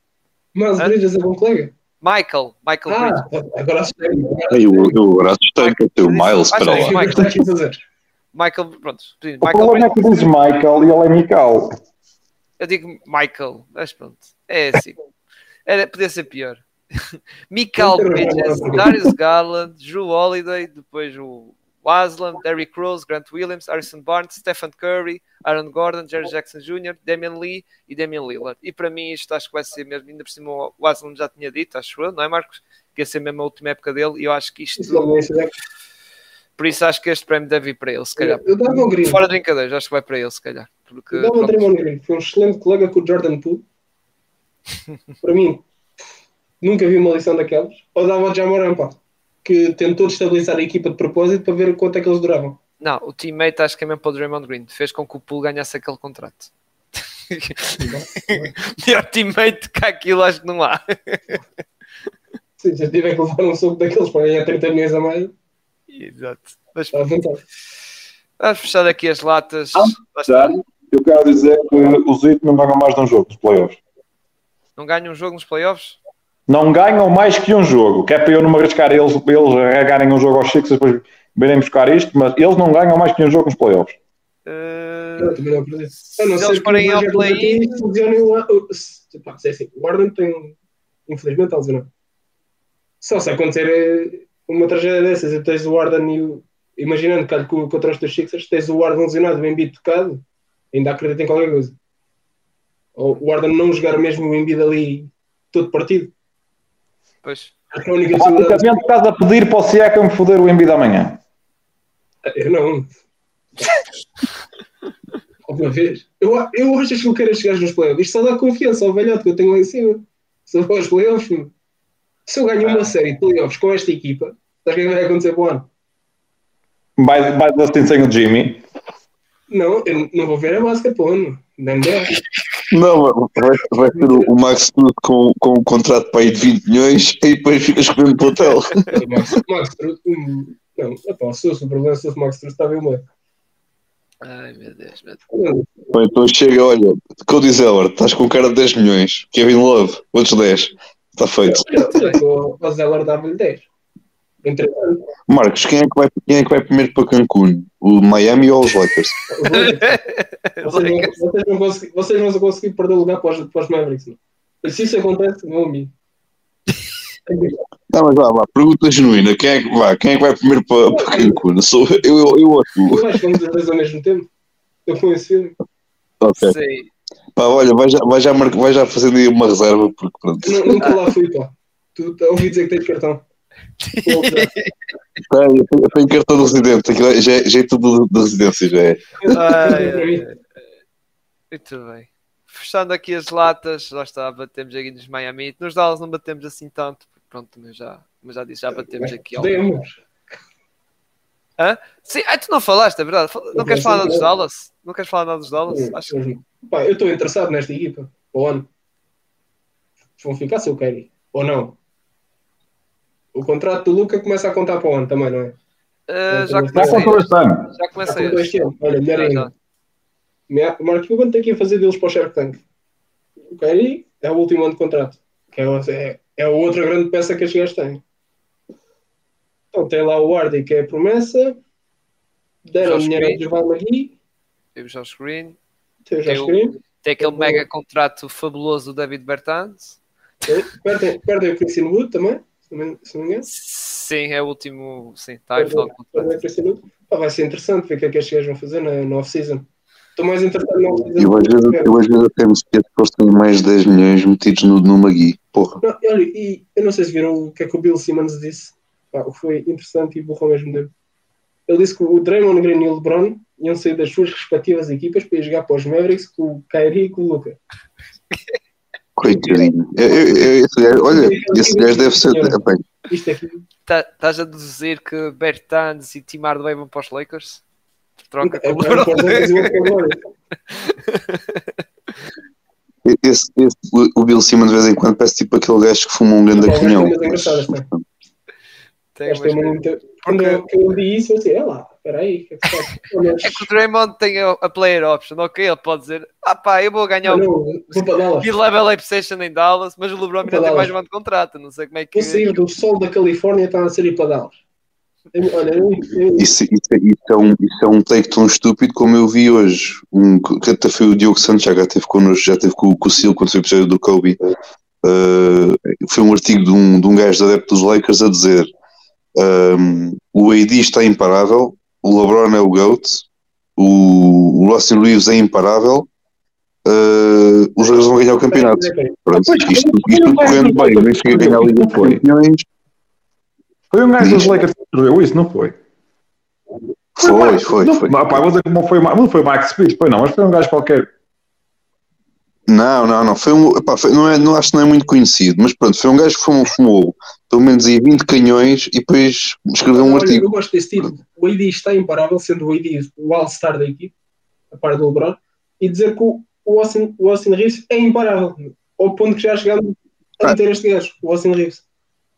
C: Miles? Bridges é bom colega.
A: Michael, Michael
C: Ah,
A: Bridges.
C: agora assustei.
B: Ei, Eu, eu agora assustei que o Miles,
A: Acho
B: espera
A: que
B: lá.
C: O que é?
A: Michael, pronto,
D: O
A: Michael
D: problema é que
A: Bridges.
D: dizes Michael e ele é Michael.
A: Eu digo Michael, mas pronto, é assim. Era, podia ser pior. Michael Bridges. Darius Garland, Drew Holiday, depois o Aslan, Derrick Rose, Grant Williams, Harrison Barnes, Stephen Curry, Aaron Gordon, Jerry Jackson Jr., Damian Lee e Damian Lillard. E para mim isto acho que vai ser mesmo, ainda por cima o Aslan já tinha dito, acho eu, não é Marcos? Que ia ser mesmo a última época dele e eu acho que isto,
C: é é-
A: por isso acho que este prémio deve ir para ele, se calhar.
C: Eu dava ao Green.
A: Fora de brincadeiras, acho que vai para ele, se calhar. Porque,
C: Eu dava
A: pronto,
C: Draymond Green. Foi um excelente colega com o Jordan Poole. Para mim, nunca vi uma lição daquelas. Ou dava ao Jamoran, pá, que tentou destabilizar a equipa de propósito para ver quanto é que eles duravam.
A: Não, o teammate acho que é mesmo para o Draymond Green. Fez com que o Poole ganhasse aquele contrato. Melhor teammate que aquilo acho que não há.
C: Sim, se eu tiver que levar um soco daqueles para ganhar 30 milhões a mais,
A: Exato. Mas
C: vontade.
A: vamos fechar aqui as latas.
D: Ah. Já, eu quero dizer que os Heat não ganham mais de um jogo dos playoffs.
A: Não ganham um jogo nos playoffs?
D: Não ganham mais que um jogo, que é para eu não me arriscar eles, eles ganharem um jogo aos Sixers depois virem buscar isto, mas eles não ganham mais que um jogo nos playoffs.
A: Uh,
C: também não acredito.
A: se
C: A não
A: eles forem
C: o
A: ao play-in,
C: o- o- se é assim, o Arden tem, infelizmente, está lesionado. Só se acontecer eh, uma tragédia dessas e tens o Arden e o. Imaginando que contra os teus Sixers, tens o Arden lesionado, o Embiid tocado, ainda acredito em qualquer coisa. Ou o Arden não jogar mesmo o Embiid ali todo partido.
A: Pois.
C: Acho que a.
D: Basicamente estás a pedir para o Siakam foder o Embiid amanhã.
C: Eu não. Alguma vez. Eu, eu acho que eu quero chegar nos playoffs. Isto só dá confiança ao velhote que eu tenho lá em cima. Se eu vou aos playoffs, meu. se eu ganho uma série de playoffs com esta equipa, sabes o que é que vai acontecer para o ano?
D: Vai, vai assim sem o Jimmy.
C: Não, eu não vou ver a basquete para o ano.
B: Não, vai, vai ter o, o Max Tudo com, com um contrato para aí de 20 milhões e depois fica escolhendo para o hotel.
C: O Max, o Max Struz, hum, não, epá, se fosse o problema, se fosse o Max Struz, estava eu meio.
A: Ai meu Deus, meu Deus.
B: Então chega, olha, Cody Zeller, estás com cara de 10 milhões. Kevin Love, outros 10. Está feito.
C: O o Zeller dava-lhe 10. Entretanto,
B: Marcos, quem é, que vai, quem é que vai primeiro para Cancún? O Miami ou os Lakers?
C: vocês, não, vocês, não consegui- vocês não vão conseguir perder o lugar para os, para os Mavericks. Não. Se isso acontece, meu amigo.
B: Não, mas vá, vá, pergunta genuína. Quem é que, vá, quem é que vai primeiro para, para Cancún? Sou eu, eu, eu ou tu?
C: Eu acho que vamos os dois ao mesmo tempo. Eu fui esse filme.
B: Ok.
A: Sei.
B: Pá, olha, vai já, vai, já vai já fazendo aí uma reserva, porque pronto.
C: Nu- Nunca lá fui, pá. Tu ouvi dizer que tens cartão.
B: Tá, eu, tenho, eu cartão de residente, aquilo é- já, é- já é tudo de residência, já é.
A: Ai. Muito bem. fechando aqui as latas, lá está, batemos aqui nos Miami. Nos Dallas não batemos assim tanto, pronto, mas já, mas já disse, já batemos aqui.
C: Podemos.
A: Hã? Sim, ah, tu não falaste, é verdade. Não queres falar nada dos Dallas? Não queres falar nada dos Dallas? Acho que...
C: Pá, eu estou interessado nesta equipa. O ano. Vão ficar se eu quero. Ou não? O contrato do Luca começa a contar para o ano também, não é?
A: Uh, já
D: contou este ano.
A: Já comecei.
C: Já este ano. Olha, melhor ainda. Me- Marco Cuban tem que ir fazer deles para o Shark Tank. O Kyrie é o último ano de contrato. Que é, o- é, é a outra grande peça que estes gajos têm. Então tem lá o Wardy, que é a promessa. Deram dinheiro ao Javal McGee.
A: Tem o Josh Green.
C: Tem o
A: Tem
C: Josh
A: o-
C: Green.
A: Tem aquele mega contrato fabuloso do David Bertans.
C: Perdem, perdem o Christian Wood também, se não me, se não me engano.
A: Sim, é o último. Sim, está em final
C: vai ser interessante ver o que é que estes gajos vão fazer na, na off-season. Estou mais interessado na off-season.
B: Eu às vezes, eu às vezes até me esqueço que eles têm mais de 10 milhões metidos no, no Magui. Porra.
C: Não, olha, e eu não sei se viram o que é que o Bill Simmons disse, Pá, foi interessante e burro ao mesmo tempo. Ele disse que o Draymond Green e o LeBron iam sair das suas respectivas equipas para ir jogar para os Mavericks com o Kyrie e com o Luca.
B: Coitadinho. Eu- eu- eu- esse gajo- olha, esse gajo deve ser. Bem,
C: Isto aqui,
A: Tá- Estás a deduzir que Bertans e Tim Hardaway vão para os Lakers? Troca
C: é
A: com o
C: Warriors.
B: esse, esse- o- Bill Simmons de vez em quando parece tipo aquele gajo que fuma um grande
C: mas
B: canhão.
C: tem pá.
A: Tem
C: é
A: umas-
C: muito- Quando eu li isso, eu disse, é lá, espera aí, que é que
A: É que o Draymond tem a, a player option, ok? Ele pode dizer, ah pá, eu vou ganhar
C: não,
A: o mid-level session em Dallas, mas o LeBron ainda tem mais um ano de contrato, não sei como é que...
C: Vou sair do sol da Califórnia e está a sair para Dallas. Olha, eu, eu,
B: Isso, isso, isso é um, isso é um take tão estúpido como eu vi hoje. Um, que até foi o Diogo Santos, já teve connosco, já teve com, com o Sil quando foi o episódio do Kobe. Uh, foi um artigo de um, de um gajo adepto dos Lakers a dizer: um, o AD está imparável, o LeBron é o GOAT, o, o Austin Reeves é imparável. uh, os Lakers vão ganhar o campeonato. Pronto, isto, isto tudo correndo bem, o Benfica ganhar a Liga dos Campeões.
D: Foi um gajo dos Lakers que escreveu isso, não foi?
B: Foi, foi,
D: Não,
B: foi.
D: Pá, vou dizer que não foi, não foi o Max foi não, mas foi um gajo qualquer.
B: Não, não, não. Foi um, epá, foi- não é, não, acho que não é muito conhecido, mas pronto, foi um gajo que fumou, fumou pelo menos aí 20 canhões e depois escreveu um
C: Olha,
B: artigo.
C: Eu gosto desse título. O AD está imparável, sendo o AD o all-star da equipe, a par do LeBron, e dizer que o o Austin, o Austin Reeves é imparável. Ao ponto que já chegamos a
B: Ah.
C: ter este gajo, o Austin Reeves.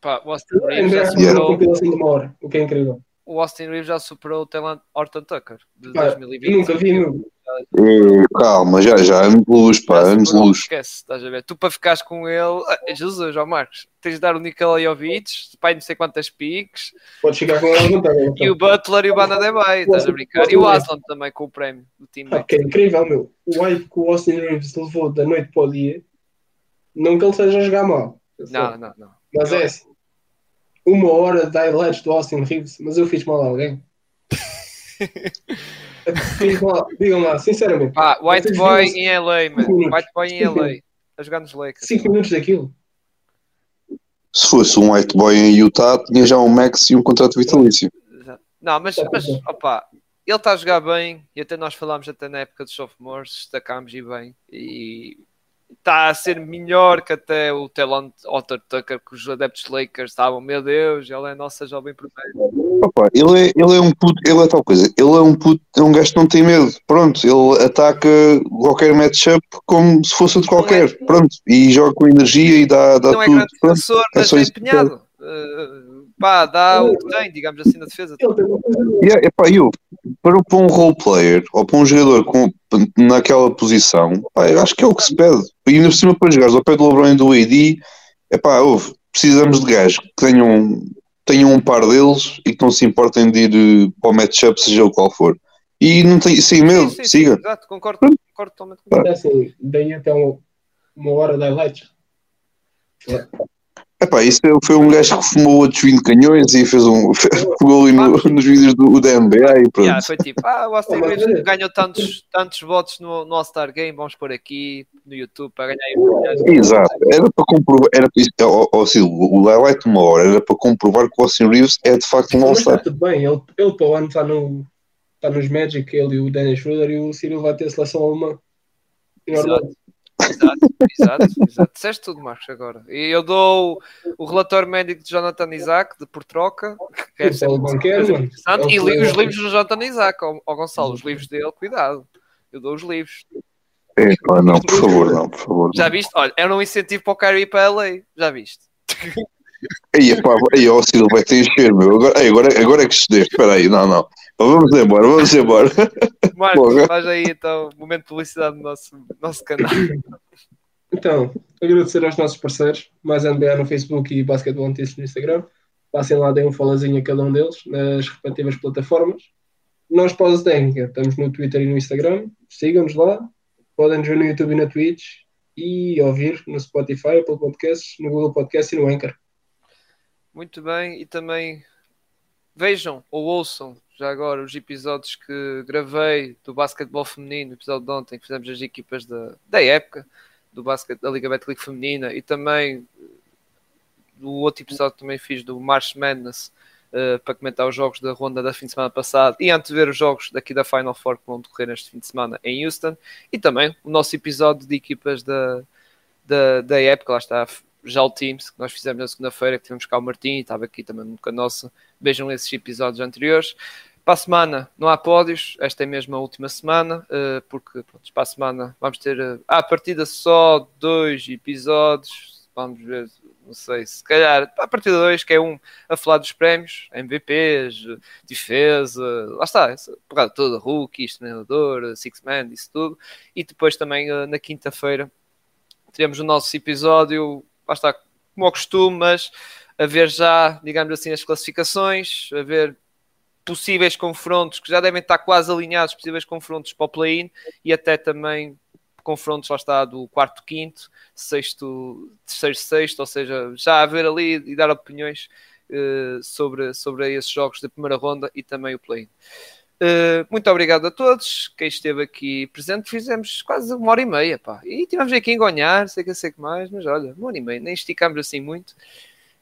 A: Pá, o Austin
C: É
A: Reeves já superou,
C: compilação de uma hora, o que é incrível.
A: o Austin Reeves já superou o Talent Horton Tucker de
C: Pá,
A: 2020.
C: eu nunca vi, meu.
B: Eh, calma, já, já, anos de luz, pá, anos luz.
A: Esquece, estás a ver? Tu para ficares com ele, ah, Jesus, ó Marcos, tens de dar o Nikola Jovic, pai não sei quantas piques,
C: Podes ficar com ele vontade.
A: e o Butler e o Banadebay, estás a brincar? E o Aslan também com o prémio do time.
C: Ah, que é incrível, meu. O hype que o Austin Reeves levou da noite para o dia, não que ele esteja a jogar mal.
A: Não, não, não.
C: Mas é assim. Uma hora de highlights do Austin Reeves, mas eu fiz mal a alguém. digam lá, sinceramente.
A: Pá, White Boy em LA, man.
C: Cinco minutos.
A: White Boy em LA. A jogar nos Lakers.
C: 5 minutos daquilo.
B: Se fosse um white boy em Utah, tinha já um max e um contrato vitalício.
A: Não, mas, mas opá, ele está a jogar bem e até nós falámos até na época dos sophomores, destacámos e bem. E está a ser melhor que até o Telon Otter Tucker, que os adeptos Lakers estavam, meu Deus, ele é a nossa jovem promessa.
B: Opa, ele, é, ele é um puto, ele é tal coisa, ele é um puto, é um gajo que não tem medo, pronto, ele ataca qualquer matchup como se fosse de qualquer, pronto, e joga com energia e dá, dá
A: Não é
B: tudo,
A: grande
B: pronto.
A: defensor,
B: é
A: mas é empenhado. Uh, pá, dá o que tem, digamos assim, na defesa.
B: E é, epá, eu, para, para um role player ou para um jogador com, naquela posição, pá, eu acho que é o que se pede. E ainda por cima para jogares ao pé do LeBron e do AD, epá, ouve, precisamos de gajos que tenham, tenham um par deles e que não se importem de ir eh, para o matchup, seja o qual for. E não tem, sem medo,
A: Sim, sim, sim,
B: siga.
A: exato, concordo, concordo totalmente com
C: É assim, daí até uma, uma hora de highlights.
B: Epá, isso foi um gajo que fumou outros 20 canhões e fez um. pegou ali no- nos vídeos do, da NBA e pronto.
A: Yeah, foi tipo, ah, o Austin Reeves
C: olha-
A: ganhou tantos, tantos votos no, no All-Star Game, vamos pôr aqui no YouTube para ganhar.
B: Exato, era para comprovar, era para isso, ó, ó, Silvio, o highlight de uma hora era para comprovar que o Austin Reeves é de facto um
C: Mas está
B: All-Star.
C: tudo bem, ele, ele para o ano está, no, está nos Magic, ele e o Dennis Schroeder e o Cyril vai ter seleção alemã. E normal.
A: Exato, exato, exato. Disseste tudo, Marcos, agora. E eu dou o relatório médico de Jonathan Isaac, de por troca, que é sempre interessante, e li os livros do Jonathan Isaac, ao, ao Gonçalo, os livros dele, cuidado. Eu dou os livros.
B: É, não, por favor, não, por favor.
A: Já viste? Olha, era um incentivo para o Kyrie para a LA, já viste?
B: Aí, pá, aí, ó, Silva, vai ter encher, meu. Agora, agora, agora é que se deixa. Espera aí, não, não. Vamos embora, vamos embora.
A: Marcos, faz aí então, momento de publicidade do nosso, nosso canal.
C: Então, agradecer aos nossos parceiros, mais NBA no Facebook e Basketball Notícias no Instagram. Passem lá, deem um falazinho a cada um deles nas respectivas plataformas. Nós, pós técnica, estamos no Twitter e no Instagram. Sigam-nos lá. Podem nos ver no YouTube e na Twitch e ouvir no Spotify, Apple Podcasts, no Google Podcasts e no Anchor.
A: Muito bem, e também vejam ou ouçam já agora os episódios que gravei do basquetebol feminino, episódio de ontem que fizemos as equipas da, da época do basquete da Liga Betclic feminina e também do outro episódio que também fiz do March Madness uh, para comentar os jogos da ronda da fim de semana passado e antever os jogos daqui da Final Four que vão decorrer neste fim de semana em Houston e também o nosso episódio de equipas da, da, da época, lá está já o Teams que nós fizemos na segunda-feira, que tivemos cá o Martim, estava aqui também com a nossa. Vejam esses episódios anteriores. Para a semana não há pódios, esta é mesmo a última semana, uh, porque pronto, para a semana vamos ter uh, à partida só dois episódios, vamos ver, não sei, se calhar a partir de dois, que é um a falar dos prémios, MVPs, defesa, lá está, essa porrada toda, rookies, treinador, six man, isso tudo, e depois também uh, na quinta-feira teremos o nosso episódio, lá está, como ao costume, mas a ver já, digamos assim, as classificações, a ver possíveis confrontos que já devem estar quase alinhados, possíveis confrontos para o play-in e até também confrontos, lá está, do quarto, quinto, sexto, terceiro, sexto, ou seja, já haver ali e dar opiniões uh, sobre, sobre esses jogos da primeira ronda e também o play-in. Uh, muito obrigado a todos, quem esteve aqui presente, fizemos quase uma hora e meia, pá, e tivemos aqui em ganhar, sei que sei que mais, mas olha, uma hora e meia, nem esticamos assim muito.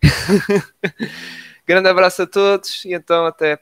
A: Grande abraço a todos e então até a